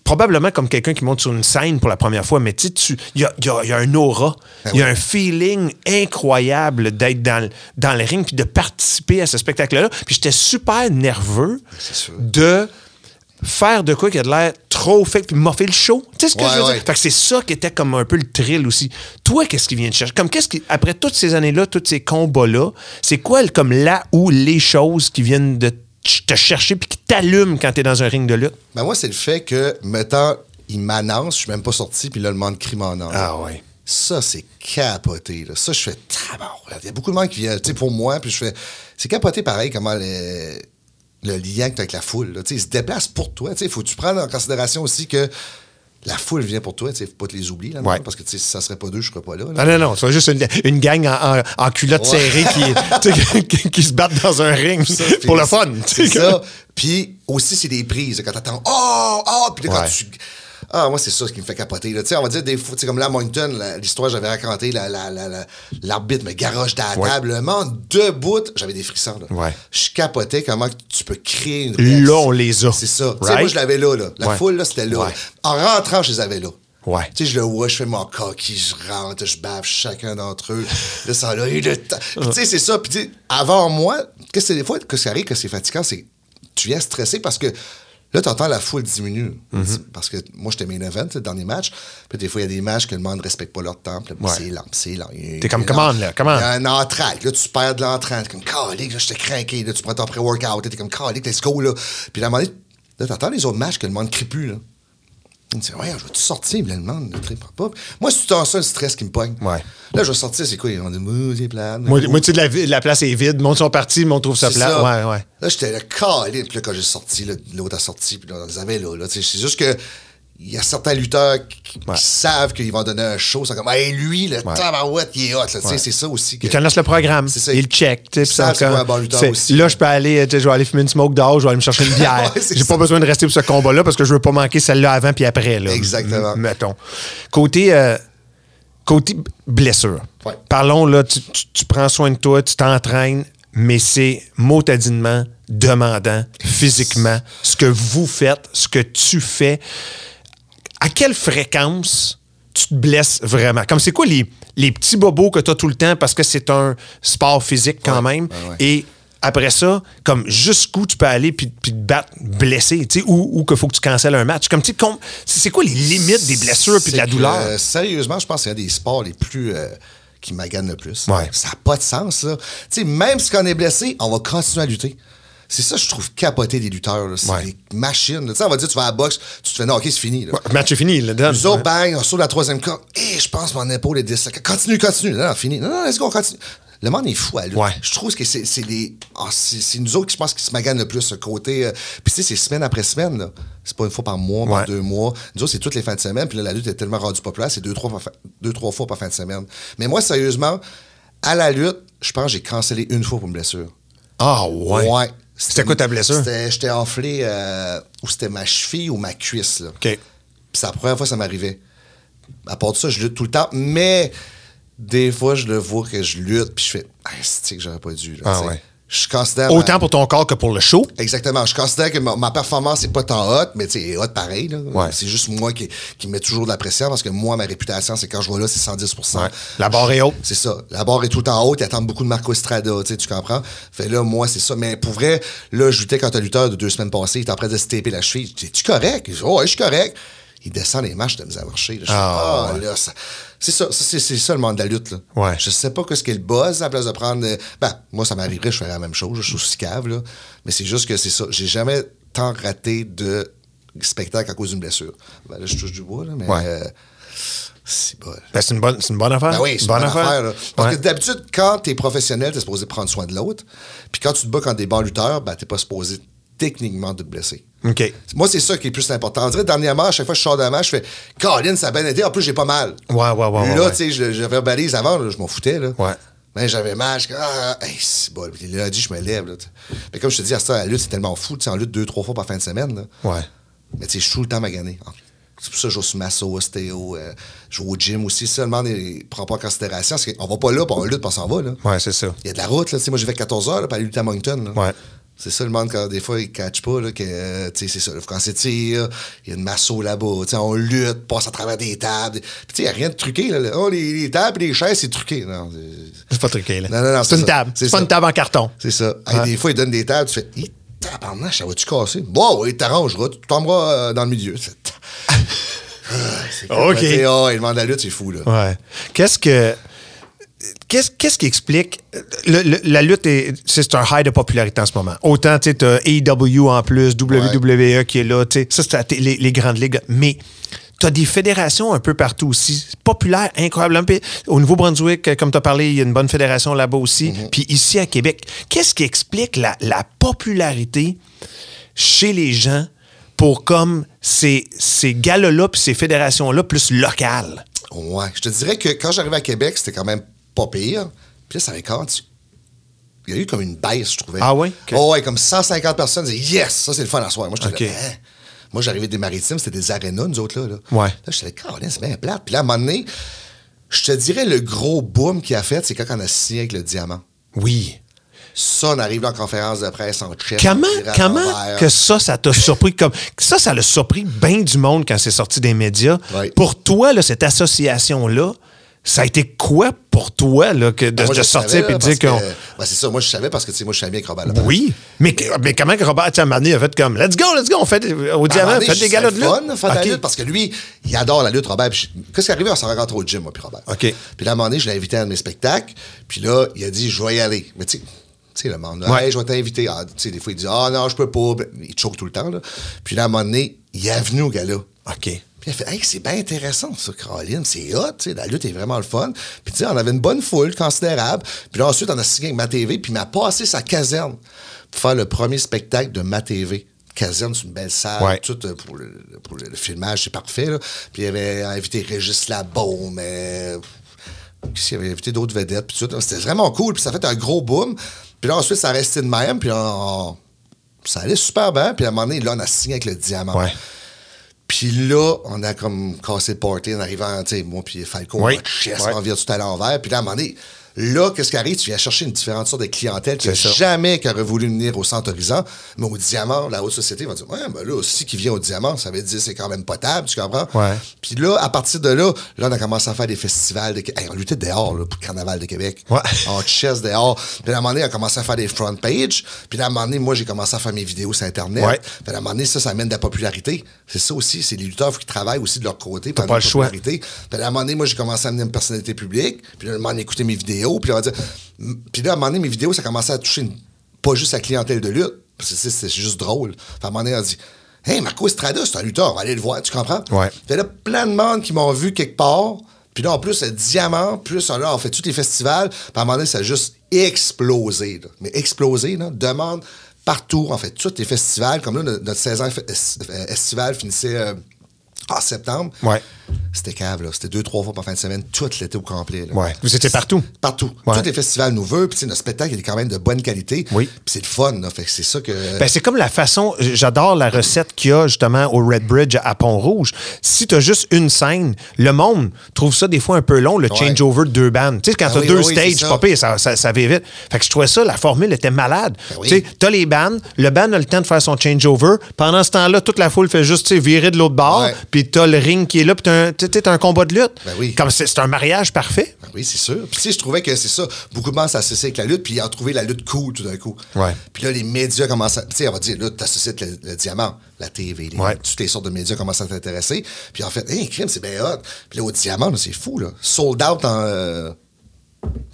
probablement comme quelqu'un qui monte sur une scène pour la première fois, mais tu sais, il y a, il y a- il y a un aura, Ben il y a oui. un feeling incroyable d'être dans, le- dans le ring puis de participer à ce spectacle-là. Puis j'étais super nerveux sûr. de faire de quoi qui a de l'air trop fait puis m'a fait le show. Tu sais ce que Ouais, je veux ouais. dire? Fait que c'est ça qui était comme un peu le thrill aussi. Toi, qu'est-ce qui vient de chercher? Comme qu'est-ce qui, après toutes ces années-là, tous ces combats-là, c'est quoi comme là où les choses qui viennent de te chercher puis qui t'allument quand t'es dans un ring de lutte? Ben, moi, c'est le fait que, mettons, il m'annonce, je suis même pas sorti, puis là, le monde crie mon nom. Ah ouais. Ça, c'est capoté. Là. Ça, je fais. Il y a beaucoup de monde qui vient, tu sais, pour moi, puis je fais. C'est capoté pareil, comment le, le lien que tu avec la foule. Là. Tu sais, Ils se déplacent pour toi. Il faut que tu prennes en considération aussi que la foule vient pour toi. Il ne faut pas te les oublier. Là, Ouais. Parce que tu sais, si ça serait pas deux, je serais pas là. là. Ah non, non, c'est juste une, une gang en, en- en culotte Ouais. serrée qui, tu sais, qui, qui se battent dans un ring Ça, pour le fun. C'est tu sais, ça. Puis aussi, c'est des prises. Quand t'attends, oh, oh, puis là, quand Ouais. tu. Ah, moi, c'est ça ce qui me fait capoter. là. Tu sais, on va dire des fois, tu sais, comme là, Moncton, l'histoire j'avais raconté, la- la- la- la- l'arbitre me garoche dans la Ouais. table, le monde debout, j'avais des frissons. Là. Ouais. Je capotais comment tu peux créer une réaction. Là, on les a. C'est ça. Right? moi, je l'avais là, là. La Ouais. foule, là, c'était là. Ouais. En rentrant, je les avais là. Ouais. Tu sais, je le vois, je fais mon coquille, je rentre, je bave chacun d'entre eux. Là, ça là, et le temps. Tu sais, c'est ça. Puis, avant moi, qu'est-ce que des fois que ça arrive que c'est fatigant, c'est tu viens stressé parce que là, tu entends la foule diminuer. Mm-hmm. Parce que moi, j'étais main event dans les matchs. Puis, des fois, il y a des matchs que le monde ne respecte pas leur temps. Ouais. c'est lent, c'est lent. T'es comme, comment, là, comment? Il y a un entraque. Là, tu perds de l'entraque. T'es comme, calique, là, je t'ai craqué. Là, tu prends ton pré-workout. T'es comme, calique, let's go, là. Puis, là, à un moment donné, là, t'entends les autres matchs que le monde crie plus, là. Il me dit, ouais, je vais te sortir, mais le monde ne tripe pas. Moi, c'est tout le temps ça le stress qui me pogne. Ouais. Là, je vais sortir, c'est quoi? Ils vont dire, mouh, c'est plate. Moi, moi, tu sais, la, la place est vide. Le monde sont partis, le monde trouve ça plat. Ouais, ouais. Là, j'étais le calé. Puis là, quand j'ai sorti, l'autre a sorti, puis là, on les avait là. là. C'est juste que. Il y a certains lutteurs qui, savent qu'ils vont donner un show. C'est comme, hey, lui, le Ouais. tabarouette, il est hot. Ouais. C'est ça aussi. Que... Ils connaissent le programme. Ça. Ils le checkent. Ils savent sont c'est un bon lutteur aussi. Là, je peux aller, je vais aller fumer une smoke dehors, je vais aller me chercher une bière. J'ai pas besoin de rester pour ce combat-là parce que je veux pas manquer celle-là avant puis après. Là. Exactement. Mettons. Côté, euh, côté blessure. Parlons, là, tu, tu- tu prends soin de toi, tu t'entraînes, mais c'est motadinement demandant physiquement ce que vous faites, ce que tu fais. À quelle fréquence tu te blesses vraiment? Comme c'est quoi les, les petits bobos que tu as tout le temps parce que c'est un sport physique quand Ouais, même? ouais. Et après ça, comme jusqu'où tu peux aller puis, puis te battre blessé, tu sais, ou, ou qu'il faut que tu cancelles un match? Comme, tu c'est quoi les limites des blessures puis de la que, douleur? euh, sérieusement, je pense que c'est un des sports les plus. euh, qui maganent le plus. Ouais. Ça n'a pas de sens, ça. Tu sais, même si on est blessé, on va continuer à lutter. C'est ça, je trouve capoter des lutteurs. C'est Ouais. des machines. Tu sais, on va dire, tu vas à la boxe, tu te fais, non, OK, c'est fini. là. Ouais, le match est fini, donne. Nous autres, bang, on saute la troisième corde. Et je pense mon épaule est disloquée. Continue, continue. Non, non, fini. Non, non, let's go, on continue. Le monde est fou à lui. Ouais. Je trouve que c'est les. ah, c'est nous autres qui, je pense, qui se maganent le plus, ce côté. euh, Puis, tu sais, c'est semaine après semaine, là. C'est pas une fois par mois, par Ouais. deux mois. Nous autres, c'est toutes les fins de semaine. Puis là, la lutte est tellement rendue populaire, c'est deux, trois, par deux, trois fois par fin de semaine. Mais moi, sérieusement, à la lutte, je pense que j'ai cancellé une fois pour une blessure. Ah, ouais. C'était quoi ta blessure? J'étais enflé, euh, ou c'était ma cheville ou ma cuisse, là. OK. Puis c'est la première fois que ça m'arrivait. À part de ça, je lutte tout le temps, mais des fois, je le vois que je lutte, puis je fais, ah, c'est que j'aurais pas dû. là, Ah ouais. Je considère. Autant ma- pour ton corps que pour le show. Exactement. Je considère que ma, ma performance n'est pas tant haute, mais tu haute pareil. Ouais. C'est juste moi qui, qui mets toujours de la pression parce que moi, ma réputation, c'est quand je vais là, c'est 110 Ouais. La barre est haute. C'est ça. La barre est tout le temps haute. Ils attendent beaucoup de Marco Estrada, tu tu comprends? Fait là, moi, c'est ça. Mais pour vrai, là, je luttais quand un lutteur de deux semaines passées, il était en train de se taper la cheville. Es-tu correct? Il dit, oh, ouais, je suis correct. Il descend les marches de misère à marcher. là. Je fais, ah, là, ça- c'est ça, c'est, ça le monde de la lutte. Là. Ouais. Je sais pas ce qu'est le buzz à la place de prendre. euh, Ben, moi, ça m'arriverait, je ferais la même chose. Je suis aussi cave, là. Mais c'est juste que c'est ça. J'ai jamais tant raté de spectacle à cause d'une blessure. Ben, là, je touche du bois, là, mais. Ouais. euh, c'est bon. Ben, c'est une bonne, c'est une bonne affaire. Ben oui, c'est une bonne affaire. Parce Ouais. que d'habitude, quand t'es professionnel, t'es supposé prendre soin de l'autre. Puis quand tu te bats contre des bons lutteurs, ben t'es pas supposé techniquement de te blesser. OK. Moi, c'est ça qui est plus important. On dirait, dernièrement, à chaque fois que je sors d'un match, je fais Colin, ça a bien été. En plus, j'ai pas mal. Ouais, ouais, ouais, Là, ouais. tu sais, je, je verbalise avant, là, je m'en foutais. Là. Ouais. Mais j'avais mal. Je ah, hey, c'est bon. Puis lundi, je me lève. Là. Mais comme je te dis, à ça, la lutte, c'est tellement fou. Tu sais, en lutte deux, trois fois par fin de semaine. Là. Ouais. Mais tu sais, je suis tout le temps magané. C'est pour ça que je joue sur masso, ostéo, euh, je joue au gym aussi. Seulement, ne prend pas en considération. Parce qu'on va pas là, puis on lutte, puis on s'en va. Là. Ouais, c'est ça. Il y a de la route. Là. Moi, j'ai fait 14 heures là, pour aller lutter à Moncton. là. Ouais. C'est ça le monde, quand des fois, ils ne catchent pas. Là, que, euh, tu sais, c'est ça. Quand c'est tir, il y a une masso là-bas. Tu sais, On lutte, passe à travers des tables. Puis, tu sais, il n'y a rien de truqué. Là. Oh, les, les tables et les chaises, c'est truqué. Non, c'est- pas truqué, là. Non, non, non, c'est une ça. table. C'est pas une table en carton. c'est ça. Hey, Ouais. des fois, ils donnent des tables, tu fais, Hi, tabarnak, ça va-tu casser? Bon, oui, t'arrangeras, tu tomberas euh, dans le milieu. C'est Ah, OK. capoté. Ah, le monde de la lutte, c'est fou, là. Ouais. Qu'est-ce que. Qu'est-ce, qui explique. le- le- la lutte, est, c'est un high de popularité en ce moment. Autant, tu t'as AEW en plus, WWE qui est là, tu sais, ça, c'est les, les grandes ligues. Mais tu as des fédérations un peu partout aussi. Populaires, incroyablement. Au Nouveau-Brunswick, comme tu as parlé, il y a une bonne fédération là-bas aussi. Puis ici à Québec, qu'est-ce qui explique la, la popularité chez les gens pour comme ces, ces galas-là puis ces fédérations-là plus locales? Ouais. Je te dirais que quand j'arrivais à Québec, c'était quand même pas pire. Puis là, ça avait quand Il y a eu comme une baisse, je trouvais. Ah ouais? Ok. Oh, ouais, comme 150 personnes disaient Yes, ça c'est le fun à soir. Moi, j'étais Ok. là, Hein? Moi, j'arrivais des maritimes, c'était des arénas, nous autres, là. là. Ouais. Là, j'étais là, Caroline, c'est bien plate. Puis là, à un moment donné, je te dirais, le gros boom qu'il a fait, c'est quand on a signé avec le diamant. Oui. Ça, on arrive en conférence de presse en chef. Comment, comment que ça, ça t'a surpris? Comme. Ça, ça l'a surpris bien du monde quand c'est sorti des médias. Ouais. Pour toi, là, cette association-là, ça a été quoi pour toi là, que de, moi, de je sortir et de dire qu'on. que- ben, c'est ça, moi, je savais parce que, moi, je savais bien avec Robert. Oui, mais, mais comment que Robert, tu sais, à un moment donné, a fait comme Let's go, let's go, on fait au Ben, diamant, je- des galas de lutte. fun, la lutte, parce que lui, il adore la lutte, Robert. Qu'est-ce qui est arrivé? On s'est rencontré au gym, moi, puis Robert. OK. Puis là, à un moment donné, je l'ai invité à un de mes spectacles. Puis là, il a dit, je vais y aller. Mais tu sais, tu sais, le monde, Ouais. Hey, je vais t'inviter. Ah, tu sais, des fois, il dit, ah non, je peux pas. Ben, il choque tout le temps, là. Puis là, à un moment donné, il est venu au gala. OK. Puis il a fait, hey, c'est bien intéressant, ça, Caroline. C'est hot, tu sais, la lutte est vraiment le fun. Puis tu sais, on avait une bonne foule considérable. Puis là, ensuite, on a signé avec Ma TV, puis il m'a passé sa caserne pour faire le premier spectacle de Ma TV. Caserne, c'est une belle salle, Ouais. tout euh, pour le, pour le- filmage, c'est parfait. Là. Puis il avait invité Régis Labaume, mais il avait invité d'autres vedettes, puis tout. C'était vraiment cool, puis ça a fait un gros boom. Puis là, ensuite, ça resté de même, puis on- ça allait super bien. Puis à un moment donné, là, on a signé avec le diamant. Ouais. Puis là, on a comme cassé le party en arrivant, tu sais, moi puis Falco, Oui. on chest, Ouais. on vire tout à l'envers. Puis là, à un moment donné, Là, qu'est-ce qui arrive? Tu viens chercher une différente sorte de clientèle qui jamais qui aurait voulu venir au centre horizon, mais au diamant, la haute société va dire Ouais, ben là, aussi qui vient au diamant, ça veut dire c'est quand même potable, tu comprends? Ouais. Puis là, à partir de là, là, on a commencé à faire des festivals. De... Hey, on luttait dehors là, pour le carnaval de Québec. Ouais. En chess dehors. Puis à un moment donné, on a commencé à faire des front pages. Puis à un moment donné, moi, j'ai commencé à faire mes vidéos sur Internet. Ouais. Puis à un moment donné, ça, ça amène de la popularité. C'est ça aussi, c'est les lutteurs qu'ils travaillent aussi de leur côté. pour la choix. popularité. Puis à un moment donné, moi, j'ai commencé à amener une personnalité publique. Puis là, à un moment donné, écouter mes vidéos. Puis là, on va dire. Puis là, à un moment donné, mes vidéos, ça commençait à toucher une- pas juste la clientèle de lutte. Parce que c'est- juste drôle. Puis à un moment donné, on dit. Hey, Marco Estrada, c'est un lutteur, on va aller le voir, tu comprends? Ouais. Fait là, plein de monde qui m'ont vu quelque part. Puis là, en plus, le diamant, plus là, on fait tous les festivals. Puis à un moment donné, ça a juste explosé. là. Mais explosé, là. Demande partout. En fait, tous les festivals. Comme là, notre saison f- es- estivale finissait euh, en septembre. Ouais. C'était cave, là. C'était deux, trois fois par fin de semaine, tout l'été au complet. là. Ouais. Vous étiez partout? Partout. Ouais. Tous les festivals nous veulent. Puis, notre spectacle, il est quand même de bonne qualité. Oui. Puis, c'est le fun, là. Fait que c'est ça que. Ben, c'est comme la façon. J'adore la recette qu'il y a justement au Red Bridge à Pont-Rouge. Si tu as juste une scène, le monde trouve ça des fois un peu long, le Ouais. changeover de deux bandes. Tu sais, quand Ah tu as oui, deux oui, c'est stages, pire, ça, ça, ça va vite. Fait que je trouvais ça, la formule était malade. Ben oui. Tu sais, t'as les bandes, le band a le temps de faire son changeover. Pendant ce temps-là, toute la foule fait juste tu sais, virer de l'autre bord, puis t'as le ring qui est là, puis t'as un, un combat de lutte. Ben oui. Comme c'est un mariage parfait. Ben oui, c'est sûr. Puis, tu sais, je trouvais que c'est ça. Beaucoup de monde s'associaient avec la lutte, puis ils ont trouvé la lutte cool tout d'un coup. Ouais. Puis là, les médias commencent à. Tu sais, on va dire, là, t'associes avec le, le diamant, la TV, les- Ouais. toutes les sortes de médias commencent à t'intéresser. Puis en fait, hey, crime, c'est bien hot. Puis là, au diamant, c'est fou, là. Sold out en. euh,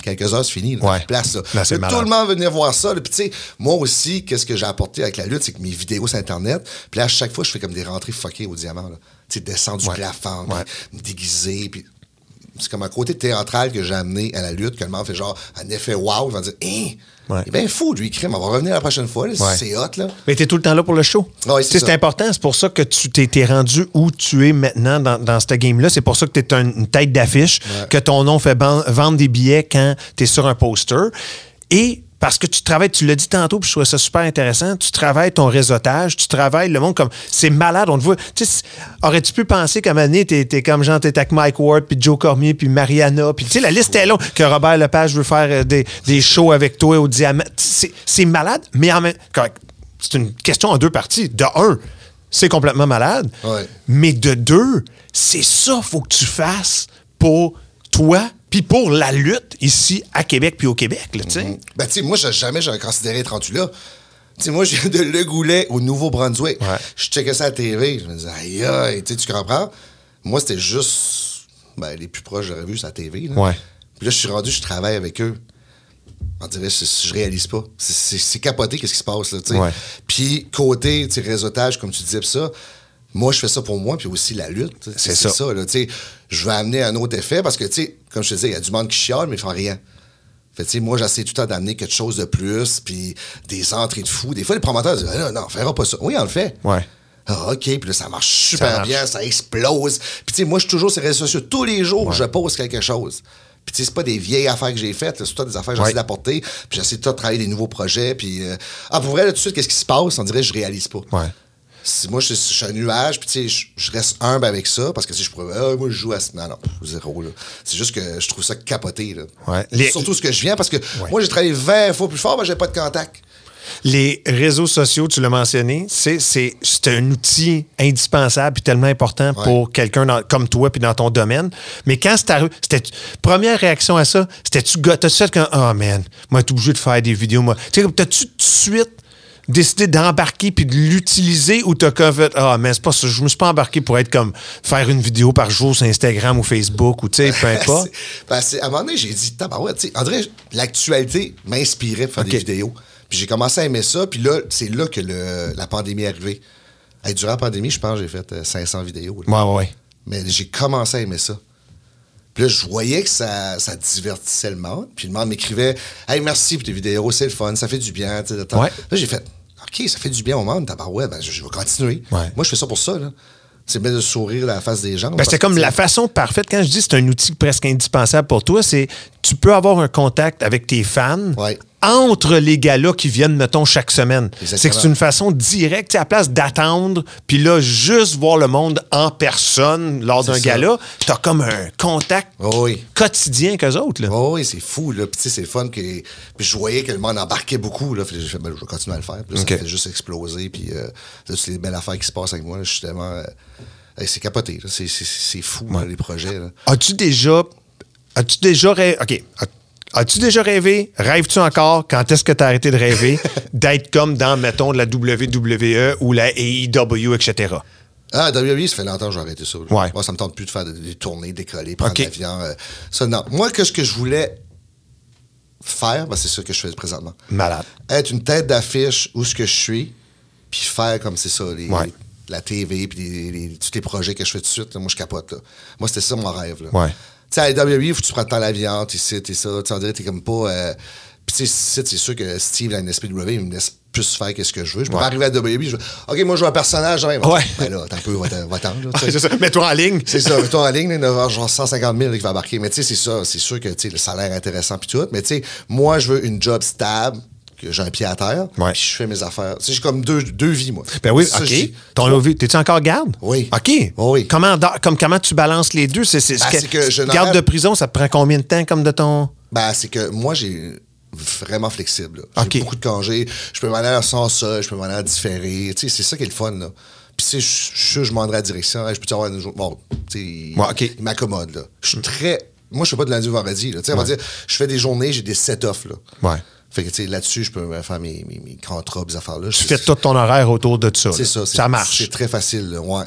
Quelques heures, c'est fini. Là, Ouais. Place, là. Malade. tout le monde venait voir ça. Puis, tu sais, moi aussi, qu'est-ce que j'ai apporté avec la lutte, c'est que mes vidéos sur Internet, puis là, à chaque fois, je fais comme des rentrées fuckées au diamant. là. Tu sais, descendre du Ouais. plafond, Ouais. déguiser, puis c'est comme un côté théâtral que j'ai amené à la lutte, que le monde fait genre un effet wow, ils vont dire, hein, Ouais. il est bien fou, lui, crime, on va revenir la prochaine fois, Ouais. c'est hot, là. Mais t'es tout le temps là pour le show. Ouais, c'est important. C'est pour ça que tu t'es t'es rendu où tu es maintenant dans, dans cette game-là. C'est pour ça que tu es une tête d'affiche, que ton nom fait ban- vendre des billets quand tu es sur un poster. Et parce que tu travailles, tu l'as dit tantôt, puis je trouvais ça super intéressant, tu travailles ton réseautage, tu travailles le monde comme. C'est malade, on te voit. Tu sais, aurais-tu pu penser qu'à un moment donné, t'es, comme genre, t'es avec Mike Ward, puis Joe Cormier, puis Mariana, puis tu sais, la liste est longue, que Robert Lepage veut faire euh, des, des shows avec toi au Diamant. C'est, malade, mais en même correct, c'est une question en deux parties. De un, c'est complètement malade, Ouais. mais de deux, c'est ça faut que tu fasses pour toi, puis pour la lutte ici à Québec, puis au Québec, là, tu sais. Ben, tu sais, moi, j'ai- jamais j'aurais considéré être rendu là. Tu sais, moi, je viens de Le Goulet au Nouveau-Brunswick. Ouais. Je checkais ça à la TV. Je me disais, aïe, aïe, tu comprends? Moi, c'était juste. Ben, les plus proches, j'aurais vu ça à la TV. là. Ouais. Puis là, je suis rendu, je travaille avec eux. On dirait, je, je réalise pas. C'est- capoté, qu'est-ce qui se passe, là, tu sais. Ouais. Puis, côté, tu réseautage, comme tu disais, ça, moi, je fais ça pour moi, puis aussi la lutte. C'est ça. ça, là. Je veux amener un autre effet parce que, comme je te disais, il y a du monde qui chiale, mais ils font rien. Fait, moi, j'essaie tout le temps d'amener quelque chose de plus, puis des entrées de fou. Des fois, les promoteurs disent, Ah, non, non, on fera pas ça. Oui, on le fait. Ouais. Ah, OK, puis là, ça marche super Ça marche. bien, ça explose. Puis, tu sais, moi, je suis toujours sur les réseaux sociaux. Tous les jours, je pose quelque chose. Puis, tu sais, c'est pas des vieilles affaires que j'ai faites, c'est tout des affaires que j'essaie Ouais. d'apporter. Puis, j'essaie tout de travailler des nouveaux projets. Puis, euh, ah, pour vrai, là, tout de suite, qu'est-ce qui se passe? On dirait que je réalise pas. Ouais. Si moi, je, je suis un nuage, puis tu sais, je, je reste humble avec ça, parce que si je pourrais, ah, moi, je joue à ce. Non, non, zéro, là. C'est juste que je trouve ça capoté, là. Ouais. Les- Surtout ce que je viens, parce que moi, j'ai travaillé 20 fois plus fort, mais j'ai pas de contact. Les réseaux sociaux, tu l'as mentionné, c'est, c'est, c'est un outil indispensable et tellement important pour quelqu'un dans- comme toi puis dans ton domaine. Mais quand c'est arrivé, c'était première réaction à ça, c'était-tu go- t'as-tu fait comme oh man, moi t'es obligé de faire des vidéos moi. Tu sais, t'as-tu tout de suite décidé d'embarquer puis de l'utiliser ou t'as comme fait ah mais c'est pas ça, je me suis pas embarqué pour être comme faire une vidéo par jour sur Instagram ou Facebook ou tu sais peu importe. Ben, à un moment donné, j'ai dit, tabarouette, tu sais, André, l'actualité m'inspirait pour faire des vidéos. Puis j'ai commencé à aimer ça, puis là, c'est là que le- la pandémie est arrivée. Hey, durant la pandémie, je pense j'ai fait euh, 500 vidéos. là. Ouais ouais. Mais j'ai commencé à aimer ça. Puis là, je voyais que ça, ça divertissait le monde. Puis le monde m'écrivait Hey, merci pour tes vidéos, c'est le fun, ça fait du bien. tu sais, de temps. Ouais. Là, j'ai fait OK, ça fait du bien au monde, tabarouette, ben, je, je vais continuer. Ouais. Moi, je fais ça pour ça. là. C'est bien de sourire à la face des gens. Ben, c'est comme la façon parfaite. Quand je dis c'est un outil presque indispensable pour toi, c'est tu peux avoir un contact avec tes fans Ouais. Entre les galas qui viennent, mettons, chaque semaine. C'est que c'est une façon directe, à la place d'attendre, puis là, juste voir le monde en personne lors d'un gala, t'as comme un contact Oh oui. quotidien qu'eux autres. Là. Oh oui, c'est fou, là. Puis, tu sais, c'est le fun. Que... Puis, je voyais que le monde embarquait beaucoup, là. Fait fait, ben, je vais continuer à le faire. Puis, là, ça fait juste exploser. Puis, euh, là, toutes les belles affaires qui se passent avec moi, là, je tellement. euh, c'est capoté. C'est, c'est, c'est fou, là, les projets. As-tu déjà. As-tu déjà. OK. As- As-tu déjà rêvé? Rêves-tu encore? Quand est-ce que tu as arrêté de rêver d'être comme dans, mettons, la WWE ou la AEW, etc.? Ah, WWE, ça fait longtemps que j'ai arrêté ça. Ouais. Moi, ça me tente plus de faire des, des tournées, décoller, prendre Ok. l'avion. euh, ça, non. Moi, que ce que je voulais faire, ben, c'est ça que je fais présentement. Malade. Être une tête d'affiche où ce que je suis, puis faire comme c'est ça, les, Ouais. les- la TV, puis les- tous les projets que je fais tout de suite, là, moi, je capote. Là. Moi, c'était ça mon rêve. Là. Ouais. Tu sais, à la WWE, faut que tu prends le temps l'avion, t'es ici, t'es ça. Tu sais, dirait que t'es comme pas. euh, Puis, tu sais, c'est sûr que Steve, la NSPW, il me laisse plus faire qu'est-ce que je veux. Je peux Ouais. pas arriver à WWE, je veux, OK, moi, je veux un personnage. même. Ouais. Ben là, attends un peu, va t'en- va t'en, là, tu sais. C'est ça. Mets-toi en ligne. C'est ça, toi en ligne, là, il genre 150 000 là, qui va embarquer. Mais tu sais, c'est ça, c'est sûr que tu sais, le salaire est intéressant puis tout. Mais tu sais, moi, je veux une job stable, que j'ai un pied à terre, Ouais. puis je fais mes affaires. Tu sais, j'ai comme deux, deux vies, moi. Ben oui, Ça, OK. Ton t'es-tu encore garde? Oui. OK. Oui. Comment, comme, comment tu balances les deux? C'est, Ben, que- c'est que je garde de prison, ça te prend combien de temps comme de ton? Ben, c'est que moi, j'ai vraiment flexible. J'ai beaucoup de congés. Je peux m'en aller sans ça, je peux m'en aller à différer. Tu sais, c'est ça qui est le fun, là. Puis, tu sais, je suis sûr que je m'en à la direction. Hey, je peux-tu avoir une journée. Bon, tu Ouais, OK. il m'accommode. Je suis très. Moi, je fais pas de lundi au vendredi, là. Tu sais, on va dire, je fais des journées, j'ai des set-off, là. Ouais. Fait que, tu sais, là-dessus, je peux me faire mes, mes, mes contrats, mes affaires-là. Tu fais tout ton horaire autour de ça. C'est ça. Ça marche. C'est très facile, là, ouais.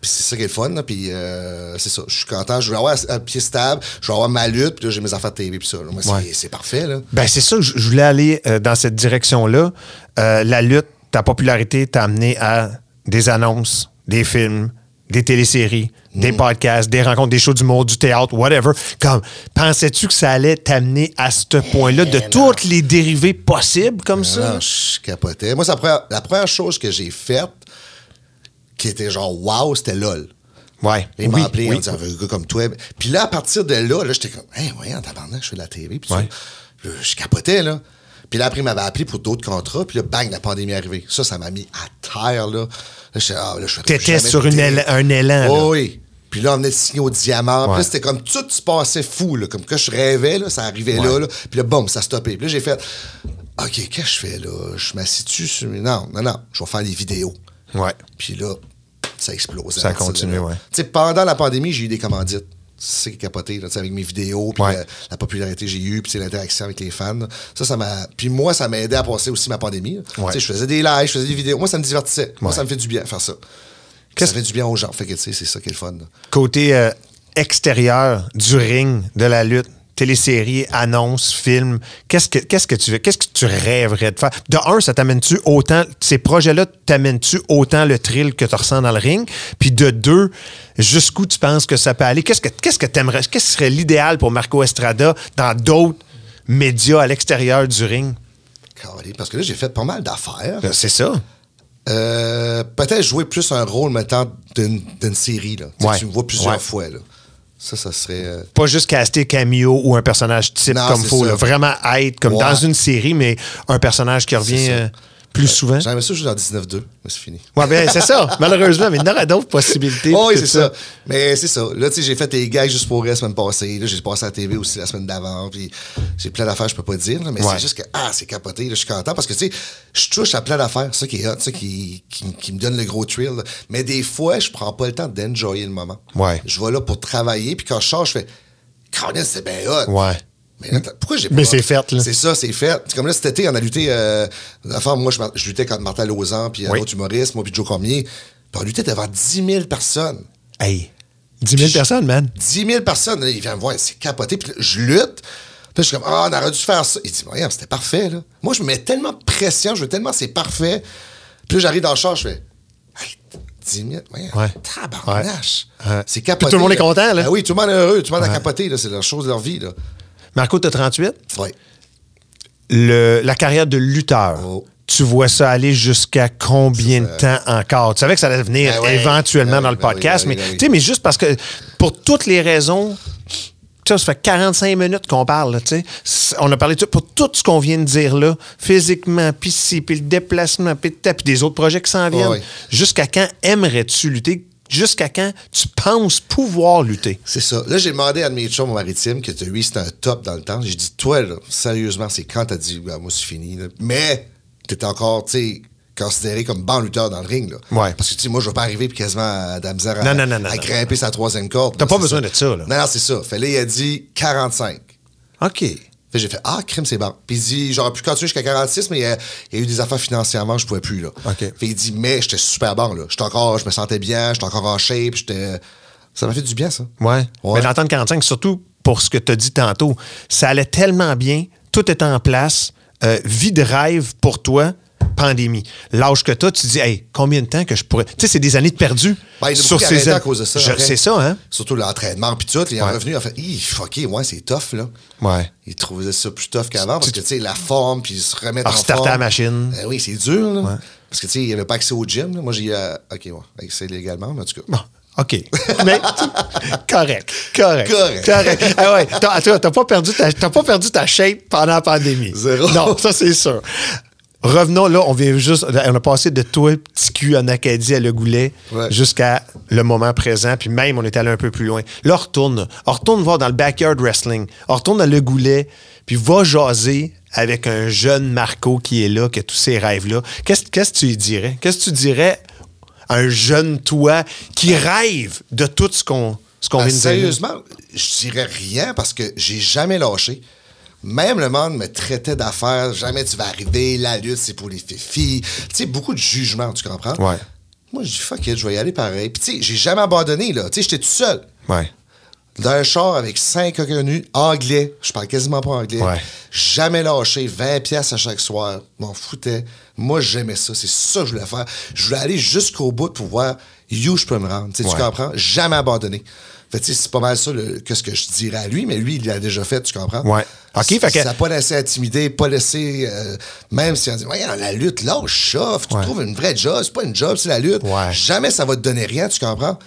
Puis c'est ça qui est le fun, là, puis euh, c'est ça. Je suis content. Je vais avoir un pied stable, je vais avoir ma lutte, puis là, j'ai mes affaires de TV, puis ça. là. Moi, c'est- Ouais. c'est parfait, là. Ben, c'est ça, je je voulais aller euh, dans cette direction-là. Euh, la lutte, ta popularité t'a amené à des annonces, des films, des téléséries, des podcasts, des rencontres, des shows d'humour, du théâtre, whatever. Comme, pensais-tu que ça allait t'amener à ce point-là de toutes les dérivés possibles comme ça? Non, je capotais. Moi, la première, la première chose que j'ai faite qui était genre wow, c'était LOL. Ouais. Ils m'ont appelé disant, un gars comme toi. Puis là, à partir de là, là j'étais comme, hey, voyons, tabarnak, je fais de la TV. Puis ça. Ouais. Je capotais, là. Puis là, après, il m'avait appelé pour d'autres contrats. Puis là, bang, la pandémie est arrivée. Ça, ça m'a mis à terre, là. Ah, là, je T'étais sur une un élan, là. Oh, oui. Puis là, on venait de signer au diamant. Puis Ouais. là, c'était comme tout se passait fou, là. Comme que je rêvais, là, ça arrivait là, là. Puis là, boum, ça stoppait. Puis là, j'ai fait, OK, qu'est-ce que je fais, là? Je m'assis-tu sur. Non, non, non. Je vais faire des vidéos. Ouais. Puis là, ça a explosé. Ça continue, là. ouais. Tu sais, pendant la pandémie, j'ai eu des commandites. C'est capoté, là, avec mes vidéos, puis Ouais. euh, la popularité que j'ai eue, puis l'interaction avec les fans. Ça, ça m'a. Puis moi, ça m'a aidé à passer aussi ma pandémie. Ouais. Je faisais des lives, je faisais des vidéos. Moi, ça me divertissait. Moi, ça me fait du bien faire ça. Ça fait du bien aux gens. Fait que, tu sais, c'est ça qui est le fun. là. Côté euh, extérieur du ring, de la lutte, télésérie, annonces, films, qu'est-ce que, qu'est-ce que tu veux, qu'est-ce que tu rêverais de faire? De un, ça t'amène-tu autant, ces projets-là t'amènent-tu autant le thrill que tu ressens dans le ring? Puis de deux, jusqu'où tu penses que ça peut aller? Qu'est-ce que, qu'est-ce que t'aimerais, qu'est-ce qui serait l'idéal pour Marco Estrada dans d'autres médias à l'extérieur du ring? Parce que là, j'ai fait pas mal d'affaires. Ben, C'est ça. Euh, Peut-être jouer plus un rôle, maintenant, d'une série. Là. Tu sais, Ouais. Tu me vois plusieurs Ouais. fois. Là. Ça, ça serait. euh, Pas juste caster cameo ou un personnage type Non, comme là. Vraiment être comme Ouais. dans une série, mais un personnage qui revient plus souvent. J'aimerais ça jouer dans 19-2, mais c'est fini. Ouais, ben, c'est ça, malheureusement, mais il y en aurait d'autres possibilités. Oui, c'est ça. Mais c'est ça. Là, tu sais, j'ai fait des gags juste pour la semaine passée. Là, j'ai passé à la TV aussi la semaine d'avant. Puis j'ai plein d'affaires, je peux pas dire. là, mais Ouais. c'est juste que, ah, c'est capoté. Là, je suis content parce que, tu sais, je touche à plein d'affaires. Ça qui est hot, ça qui, qui, qui me donne le gros thrill. là. Mais des fois, je prends pas le temps d'enjoyer le moment. Ouais. Je vais là pour travailler. Puis quand je sors, je fais, c'est bien hot. Ouais. Mais pourquoi j'ai pas. Mais c'est fait, là. C'est ça, c'est fait. C'est comme là, cet été, on a lutté. Euh, enfin, moi, je, je luttais contre Martin Lausanne, puis un Oui. autre humoriste, moi, puis Joe Cormier. Puis on luttait devant 10 000 personnes. Hey, 10 000 personnes, man. 10 000 personnes, là, il vient me voir, c'est capoté. Puis là, je lutte. Puis je suis comme, ah, on aurait dû faire ça. Il dit, regarde, c'était parfait, là. Moi, je me mets tellement de pression, je veux tellement, c'est parfait. Puis là, j'arrive dans le char, je fais, hey, 10 000, voyons, Ouais. tabarnache. Ouais. C'est capoté. Puis tout le monde est content, là. Ben oui, tout le monde est heureux, tout le monde a capoté, là. C'est la chose de leur vie, là. Marco, t'as 38. Ouais. Le, la carrière de lutteur, Oh. tu vois ça aller jusqu'à combien de temps encore? Tu savais que ça allait venir Ben ouais. éventuellement Ben dans oui, le oui, podcast, oui, mais, oui. tu mais juste parce que pour toutes les raisons tu ça fait 45 minutes qu'on parle, là, tu On a parlé de tout, pour tout ce qu'on vient de dire là, physiquement, puis puis le déplacement, puis des autres projets qui s'en viennent. Ouais. Jusqu'à quand aimerais-tu lutter? Jusqu'à quand tu penses pouvoir lutter? C'est ça. Là, j'ai demandé à un de mes chums au maritime que lui, c'était un top dans le temps. J'ai dit, toi, là, sérieusement, c'est quand t'as dit, Ah, moi, c'est fini. là. Mais t'es encore, tu sais, considéré comme bon lutteur dans le ring. Là. Ouais. Parce que, tu sais, moi, je vais pas arriver puis quasiment à misère à, Non, non, non, non, à grimper sa troisième corde. T'as pas besoin de ça, là. Non, non, c'est ça. Fait là, il a dit 45. OK. Fait j'ai fait Ah, crime, c'est bon. Puis il dit J'aurais pu continuer jusqu'à 46, mais il y, a, il y a eu des affaires financièrement, je pouvais plus. Là. OK. Fait il dit Mais j'étais super bon. là. J'étais encore, je me sentais bien, j'étais encore en shape. j'étais Ça m'a fait du bien, ça. Ouais. Ouais. Mais d'entendre 45, surtout pour ce que tu as dit tantôt, ça allait tellement bien, tout est en place, euh, vie de rêve pour toi, pandémie. L'âge que tu as, tu dis, hey, combien de temps que je pourrais. Tu sais, c'est des années de perdu. Ben, il a beaucoup arrêté à cause de ça. Je-. C'est ça, hein? Surtout l'entraînement, puis tout. Il est Ouais. revenu, il a fait Hi, fucké, ouais, c'est tough, là. Ouais. Il trouvait ça plus tough qu'avant parce que, tu sais, la forme, puis se remettre en forme. la machine. Eh oui, c'est dur, là. Ouais. Parce que, tu sais, il n'y avait pas accès au gym. là. Moi, j'ai eu. euh, OK, ouais, accès légalement, mais en tout cas. Bon. OK. Mais, correct. Correct. Correct. Correct. Ah ouais, t'as, pas perdu ta, pas perdu ta shape pendant la pandémie. Zéro. Non, ça, c'est sûr. Revenons là, on vient juste. On a passé de toi, petit cul en Acadie à Le Goulet, Ouais. jusqu'à le moment présent, puis même on est allé un peu plus loin. Là, retourne. On retourne voir dans le backyard wrestling. On retourne à Le Goulet, puis va jaser avec un jeune Marco qui est là, qui a tous ses rêves-là. Qu'est-ce, que tu lui dirais? Qu'est-ce que tu dirais à un jeune toi qui rêve de tout ce qu'on, ce qu'on vient de dire? sérieusement, je dirais rien parce que j'ai jamais lâché. Même le monde me traitait d'affaires. Jamais tu vas arriver. La lutte, c'est pour les filles. Tu sais, beaucoup de jugement, tu comprends? Ouais. Moi, je dis, fuck it, je vais y aller pareil. Puis, tu sais, j'ai jamais abandonné, là. Tu sais, j'étais tout seul. Ouais. Dans un char avec cinq inconnus, anglais. Je parle quasiment pas anglais. Ouais. Jamais lâché, 20 pièces à chaque soir. M'en foutais. Moi, j'aimais ça. C'est ça que je voulais faire. Je voulais aller jusqu'au bout pour voir où je peux me rendre. Tu sais, tu Ouais. comprends? Jamais abandonné. Fait c'est pas mal ça le- que ce que je dirais à lui, mais lui, il l'a déjà fait, tu comprends? Ouais. OK, fait que- Ça n'a pas laissé intimider, pas laissé. euh, même si on dit, ouais, la lutte, que Ouais. Tu trouves une vraie job. C'est pas une job, c'est la lutte. Ouais. Jamais ça va te donner rien, tu comprends?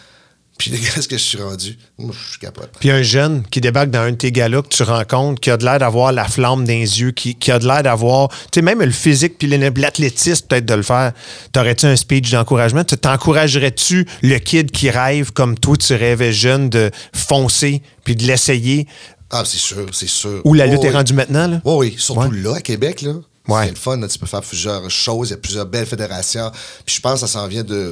Puis, qu'est-ce que je suis rendu? Moi, je suis capable. Puis un jeune qui débarque dans un de tes galas que tu rencontres, qui a de l'air d'avoir la flamme dans les yeux, qui, qui a de l'air d'avoir, tu sais, même le physique puis l'athlétisme peut-être de le faire. T'aurais-tu un speech d'encouragement? Tu- T'encouragerais-tu le kid qui rêve comme toi, tu rêvais jeune de foncer puis de l'essayer? Ah, c'est sûr, c'est sûr. Où la lutte Oh, est oui. rendue maintenant, là? Oui, oui, surtout Ouais. là, à Québec, là. Ouais. C'est le fun, là, tu peux faire plusieurs choses, il y a plusieurs belles fédérations. Puis je pense que ça s'en vient de.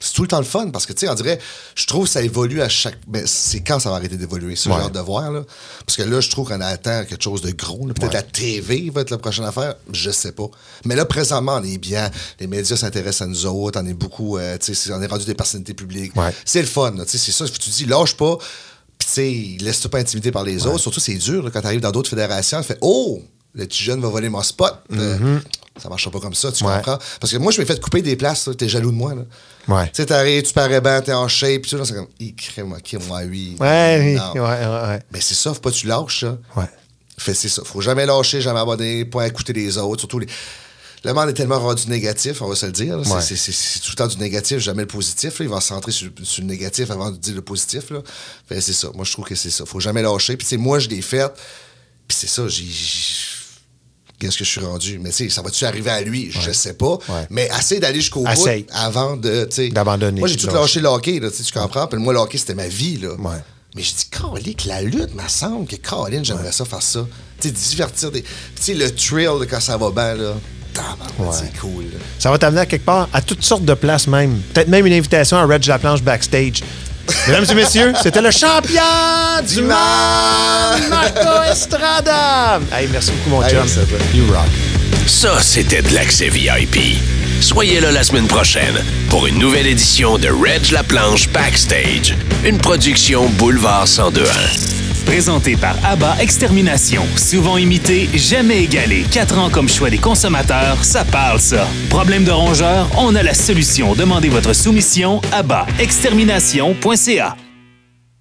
C'est tout le temps le fun parce que, tu sais, on dirait, je trouve que ça évolue à chaque. Ben, c'est quand ça va arrêter d'évoluer, ça, Ouais. hâte de voir, là. Parce que là, je trouve qu'on attend quelque chose de gros. Peut-être la TV va être la prochaine affaire, je sais pas. Mais là, présentement, on est bien. Les médias s'intéressent à nous autres, on est beaucoup. euh, tu sais, on est rendu des personnalités publiques. Ouais. C'est le fun, tu sais, c'est ça. Tu dis, lâche pas. Puis, tu sais, laisse-toi pas intimider par les autres. Surtout, c'est dur là, quand tu arrives dans d'autres fédérations. Tu fais Oh, le petit jeune va voler mon spot. Euh, ça marchera pas comme ça, tu. Ouais. comprends? Parce que moi, je m'ai fait couper des places. T'es jaloux de moi. Là. Ouais. Tu sais, t'arrives, tu parais bien, t'es en shape. Puis tout, c'est comme, il ok, moi, oui. Ouais, oui, Non. ouais, ouais, ouais. Ben, c'est ça, faut pas que tu lâches, ça. Ouais. Fait c'est ça. Faut jamais lâcher, jamais abandonner, pas écouter les autres. Surtout les. Le monde est tellement rendu négatif, on va se le dire. C'est- Ouais. Tout le temps du négatif, jamais le positif. là. Il va se centrer sur, sur le négatif avant de dire le positif. Là. Fait c'est ça. Moi, je trouve que c'est ça. Faut jamais lâcher. Puis, moi, je l'ai fait. Puis, c'est ça. J'ai. Qu'est-ce que je suis rendu? Mais, tu sais, ça va-tu arriver à lui? Je sais pas. Ouais. Mais assez d'aller jusqu'au bout avant de. D'abandonner, Moi, j'ai tout lâché le hockey, là, tu comprends? Puis, moi, le hockey, c'était ma vie. Là. Ouais. Mais j'ai dit, Caroline, que la lutte, me semble que Caroline, j'aimerais ça faire ça. Tu sais, divertir des. Tu sais, le thrill de quand ça va bien, là. C'est cool. Ça va t'amener à quelque part, à toutes sortes de places même. Peut-être même une invitation à Reg Laplanche backstage. Mesdames et messieurs, c'était le champion du monde, Marco Estrada. Hey, merci beaucoup, mon Hey, chum. merci à toi. You rock. Ça, c'était de l'accès VIP. Soyez là la semaine prochaine pour une nouvelle édition de Reg La Planche Backstage, une production Boulevard 1021. Présenté par ABBA Extermination. Souvent imité, jamais égalé. Quatre ans comme choix des consommateurs, ça parle ça. Problème de rongeur, on a la solution. Demandez votre soumission à extermination.ca.